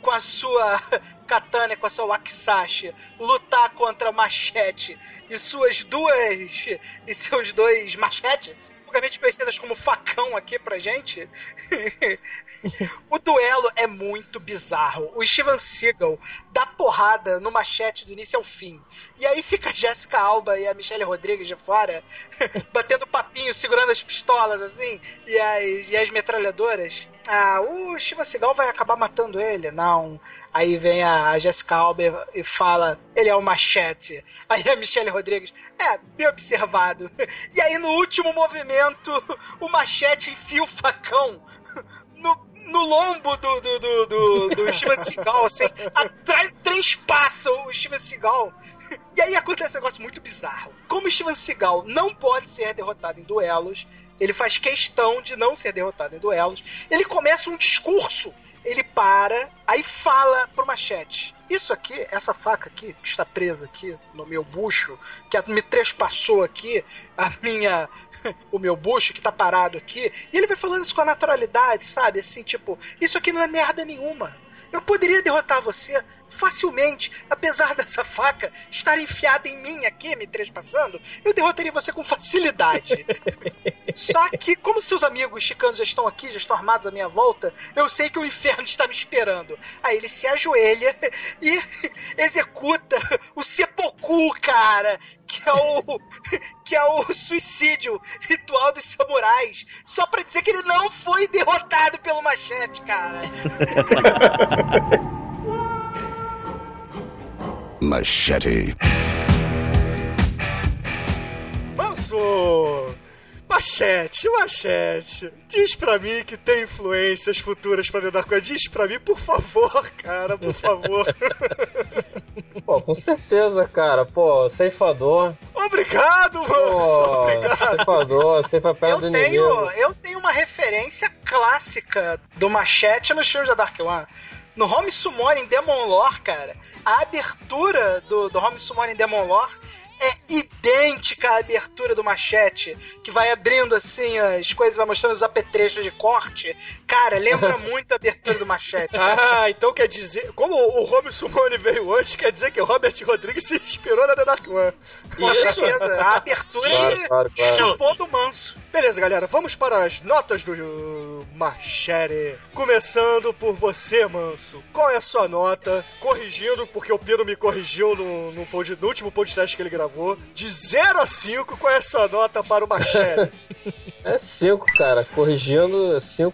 com a sua katana, com a sua wakizashi, lutar contra machete e suas duas e seus dois machetes, vulgarmente conhecidas como facão aqui pra gente. [laughs] o duelo é muito bizarro. O Steven Seagal dá porrada no machete do início ao fim. E aí fica a Jessica Alba e a Michelle Rodrigues de fora, [laughs] batendo papinho, segurando as pistolas, assim, e as, e as metralhadoras. Ah, o Steven Seagal vai acabar matando ele? Não. Aí vem a Jessica Alba e fala, ele é o machete. [laughs] Aí a Michelle Rodrigues, é, bem observado. [laughs] E aí no último movimento, o machete enfia o facão [laughs] no, no lombo do, do, do, do, do Steven Seagal, assim, atrás, transpassa o Steven Seagal. E aí acontece um negócio muito bizarro. Como o Steven Seagal não pode ser derrotado em duelos, ele faz questão de não ser derrotado em duelos, ele começa um discurso ele para, aí fala pro machete. Isso aqui, essa faca aqui, que está presa aqui no meu bucho, que me trespassou aqui, a minha. [laughs] o meu bucho que tá parado aqui, e ele vai falando isso com a naturalidade, sabe? Assim, tipo, isso aqui não é merda nenhuma. Eu poderia derrotar você facilmente, apesar [laughs] dessa faca estar enfiada em mim aqui, me trespassando, eu derrotaria você com facilidade. [laughs] Só que, como seus amigos chicanos já estão aqui, já estão armados à minha volta, eu sei que o inferno está me esperando. Aí ele se ajoelha [laughs] e executa o seppuku, cara, que é o que é o suicídio ritual dos samurais, só para dizer que ele não foi derrotado pelo machete, cara. Machete. Manso! Machete, machete. Diz pra mim que tem influências futuras pra lidar com ela. Diz pra mim, por favor, cara, por favor. [laughs] Pô, com certeza, cara. Pô, ceifador. Obrigado, Manso. Pô, Obrigado. ceifador, ceifa perto do Eu tenho, inimigo. eu tenho uma referência clássica do machete no filme da Dark One. No Home Summoning Demon Lore, cara, a abertura do, do Home Summoning Demon Lore é idêntica à abertura do machete, que vai abrindo assim as coisas, vai mostrando os apetrechos de corte. Cara, lembra [laughs] muito a abertura do machete. cara. Ah, então quer dizer. Como o Robert Sumone veio antes, quer dizer que o Robert Rodrigues se inspirou na The Dark One. Com certeza. A abertura Claro, claro, claro. chupou do manso. Beleza, galera, vamos para as notas do Machete. Começando por você, Manso. Qual é a sua nota? Corrigindo, porque o Pino me corrigiu no, no, pod- no último podcast que ele gravou. De 0 a 5, qual é a sua nota para o Machete? [laughs] É 5, cara. Corrigindo, 5.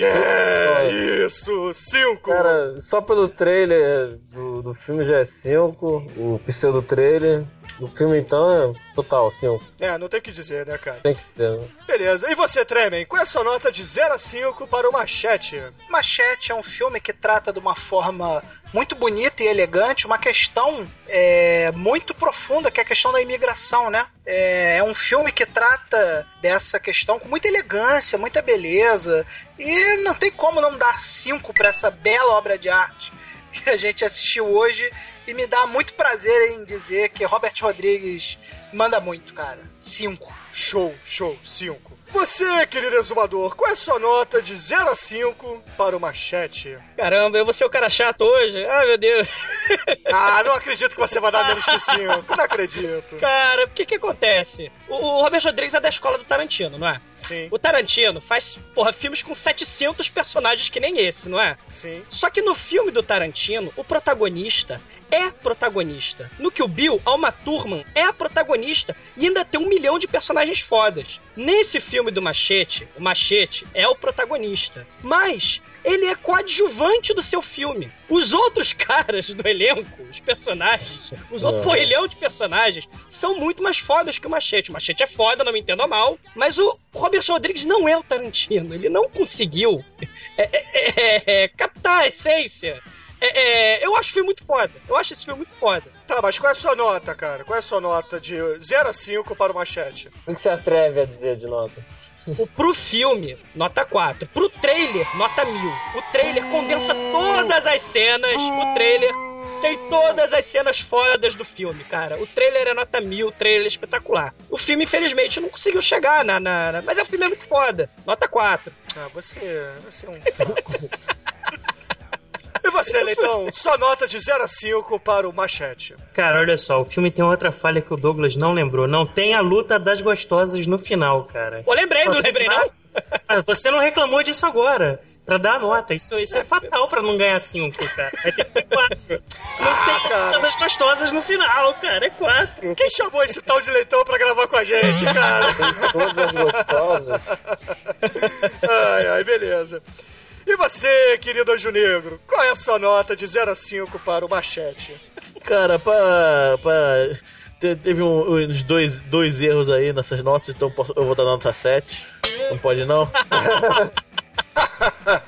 é isso, 5. Cara, só pelo trailer do, do filme já é 5. O pseudo trailer. O filme então é total 5. É, não tem o que dizer, né, cara? Tem que ter, né? Beleza, e você, Tremen? Qual é a sua nota de 0 a 5 para o Machete? Machete é um filme que trata de uma forma muito bonita e elegante uma questão é, muito profunda, que é a questão da imigração, né? É, é um filme que trata dessa questão com muita elegância, muita beleza, e não tem como não dar cinco para essa bela obra de arte que a gente assistiu hoje, e me dá muito prazer em dizer que Robert Rodrigues manda muito, cara. Cinco. Show, show, 5. Você, querido exumador, qual é a sua nota de 0 a 5 para o Machete? Caramba, eu vou ser o cara chato hoje? Ai, meu Deus. Ah, não acredito que você vai dar menos que 5. [laughs] Não acredito. Cara, o que que acontece? O, o Robert Rodrigues é da escola do Tarantino, não é? Sim, O Tarantino faz, porra, filmes com 700 personagens que nem esse, não é? sim. Só que no filme do Tarantino, o protagonista é protagonista. No que o Bill, Alma Thurman é a protagonista e ainda tem um milhão de personagens fodas. Nesse filme do Machete, o Machete é o protagonista. Mas ele é coadjuvante do seu filme. Os outros [laughs] caras do elenco, os personagens, os outros É. porrilhão de personagens, são muito mais fodas que o Machete. O Machete é foda, não me entenda mal, mas o Robert Rodrigues não é o Tarantino. Ele não conseguiu [laughs] é, é, é, é, captar a essência. É, é, eu acho o filme muito foda. Eu acho esse filme muito foda. Tá, mas qual é a sua nota, cara? Qual é a sua nota de 0 a 5 para o Machete? O que você atreve a dizer de nota? O, pro filme, nota 4. Pro trailer, nota 1000. O trailer condensa todas as cenas. O trailer tem todas as cenas fodas do filme, cara. O trailer é nota 1000, o trailer é espetacular. O filme, infelizmente, não conseguiu chegar na. na- na- mas é um filme muito foda. Nota 4. Ah, você, você é um... [laughs] E você, Leitão? Sua nota de 0 a 5 para o Machete. Cara, olha só, o filme tem outra falha que o Douglas não lembrou. Não tem a luta das gostosas no final, cara. Pô, lembrei, Só não tem lembrei não. Ah, Você não reclamou disso agora. Pra dar a nota. Isso, isso é fatal pra não ganhar 5, cara. Vai ter que ser 4. Não tem a luta das gostosas no final, cara. É 4. Quem chamou esse tal de Leitão pra gravar com a gente, cara? Todas gostosas. ai, ai, beleza. E você, querido Anjo Negro, qual é a sua nota de 0 a 5 para o Machete? Cara, pra. pra te- teve um- uns dois, dois erros aí nessas notas, então eu vou dar nota 7. Não pode não? [laughs]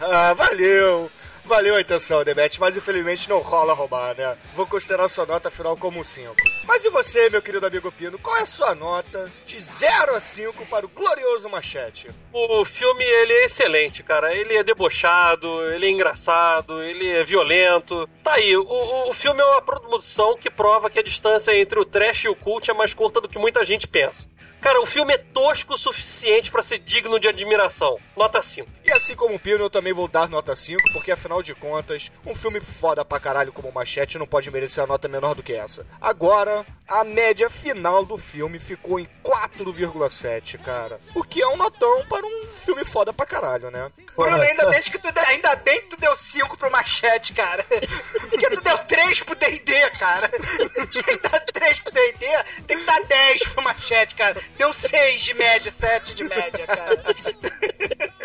Ah, valeu! Valeu a intenção, Demet, mas infelizmente não rola roubar, né? Vou considerar sua nota final como um 5. Mas e você, meu querido amigo Pino, qual é a sua nota de 0 a 5 para o glorioso Machete? O filme, ele é excelente, cara. Ele é debochado, ele é engraçado, ele é violento. Tá aí, o, o, filme é uma produção que prova que a distância entre o trash e o cult é mais curta do que muita gente pensa. Cara, o filme é tosco o suficiente pra ser digno de admiração. Nota 5. E assim como o Pino, eu também vou dar nota 5, porque afinal de contas, um filme foda pra caralho como o Machete não pode merecer a nota menor do que essa. Agora, a média final do filme ficou em 4,7, cara. O que é um notão para um filme foda pra caralho, né? Bruno, ainda bem que tu, ainda bem que tu deu 5 pro machete, cara. [laughs] Porque tu deu 3 pro D&D, cara. [laughs] Quem dá 3 pro D&D tem que dar 10 pro machete, cara. Deu 6 de média, 7 de média, cara. [laughs]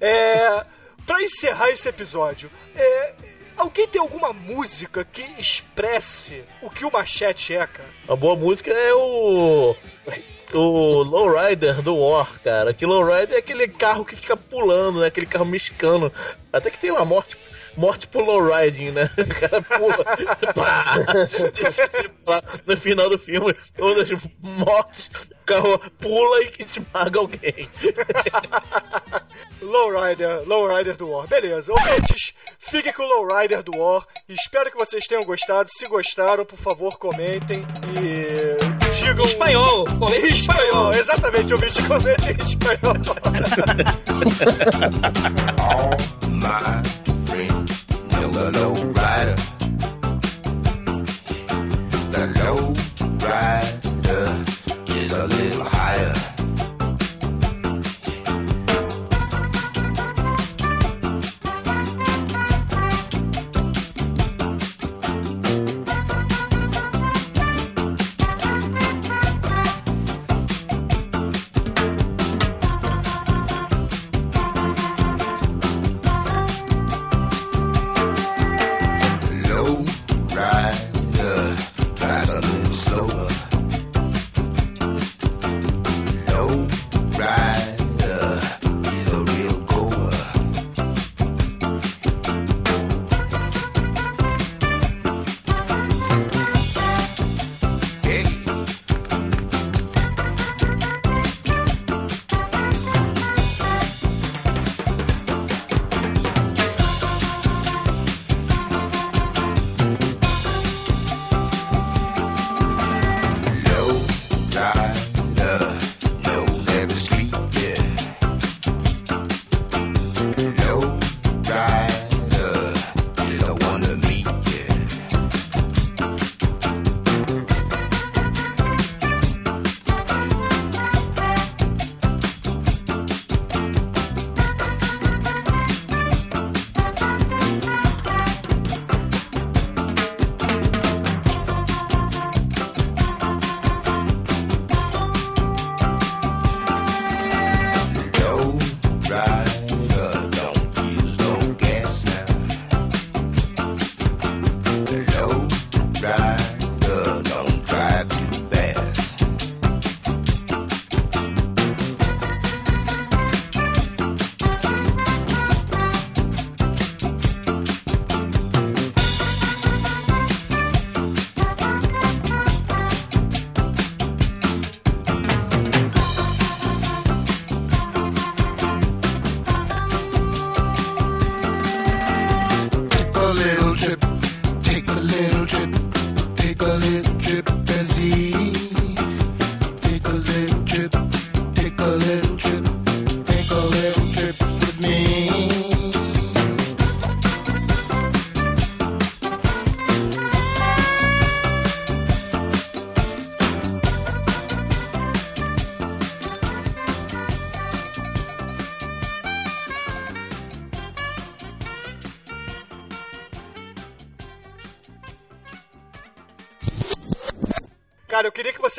É. Pra encerrar esse episódio, é. Alguém tem alguma música que expresse o que o Machete é, cara? A boa música é o. O Lowrider do War, cara. Que Lowrider é aquele carro que fica pulando, né? Aquele carro mexicano. Até que tem uma morte. Morte por lowriding, né? [laughs] O cara pula. Pá! Lá no final do filme, uma das mortes, o carro pula e esmaga alguém. Lowrider, Lowrider do War. Beleza, ouvintes, fiquem com o Lowrider do War. Espero que vocês tenham gostado. Se gostaram, por favor, comentem e digam. Em espanhol, comentem Em espanhol, exatamente, ouvintes, comentem em espanhol. my friend, know the low rider. The low rider is a little higher.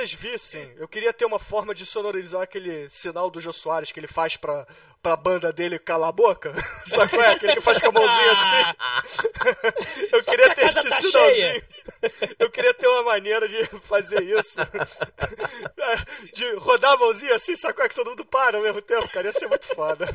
Vocês vissem. Eu queria ter uma forma de sonorizar aquele sinal do Jô Soares que ele faz pra, pra banda dele calar a boca. [laughs] Sabe qual é? Aquele que faz com a mãozinha assim. [laughs] Eu Só queria que ter esse tá sinalzinho. cheia. [laughs] Eu queria ter uma maneira de fazer isso. De rodar a mãozinha assim, sabe qual é que todo mundo para ao mesmo tempo, cara? Ia ser muito foda.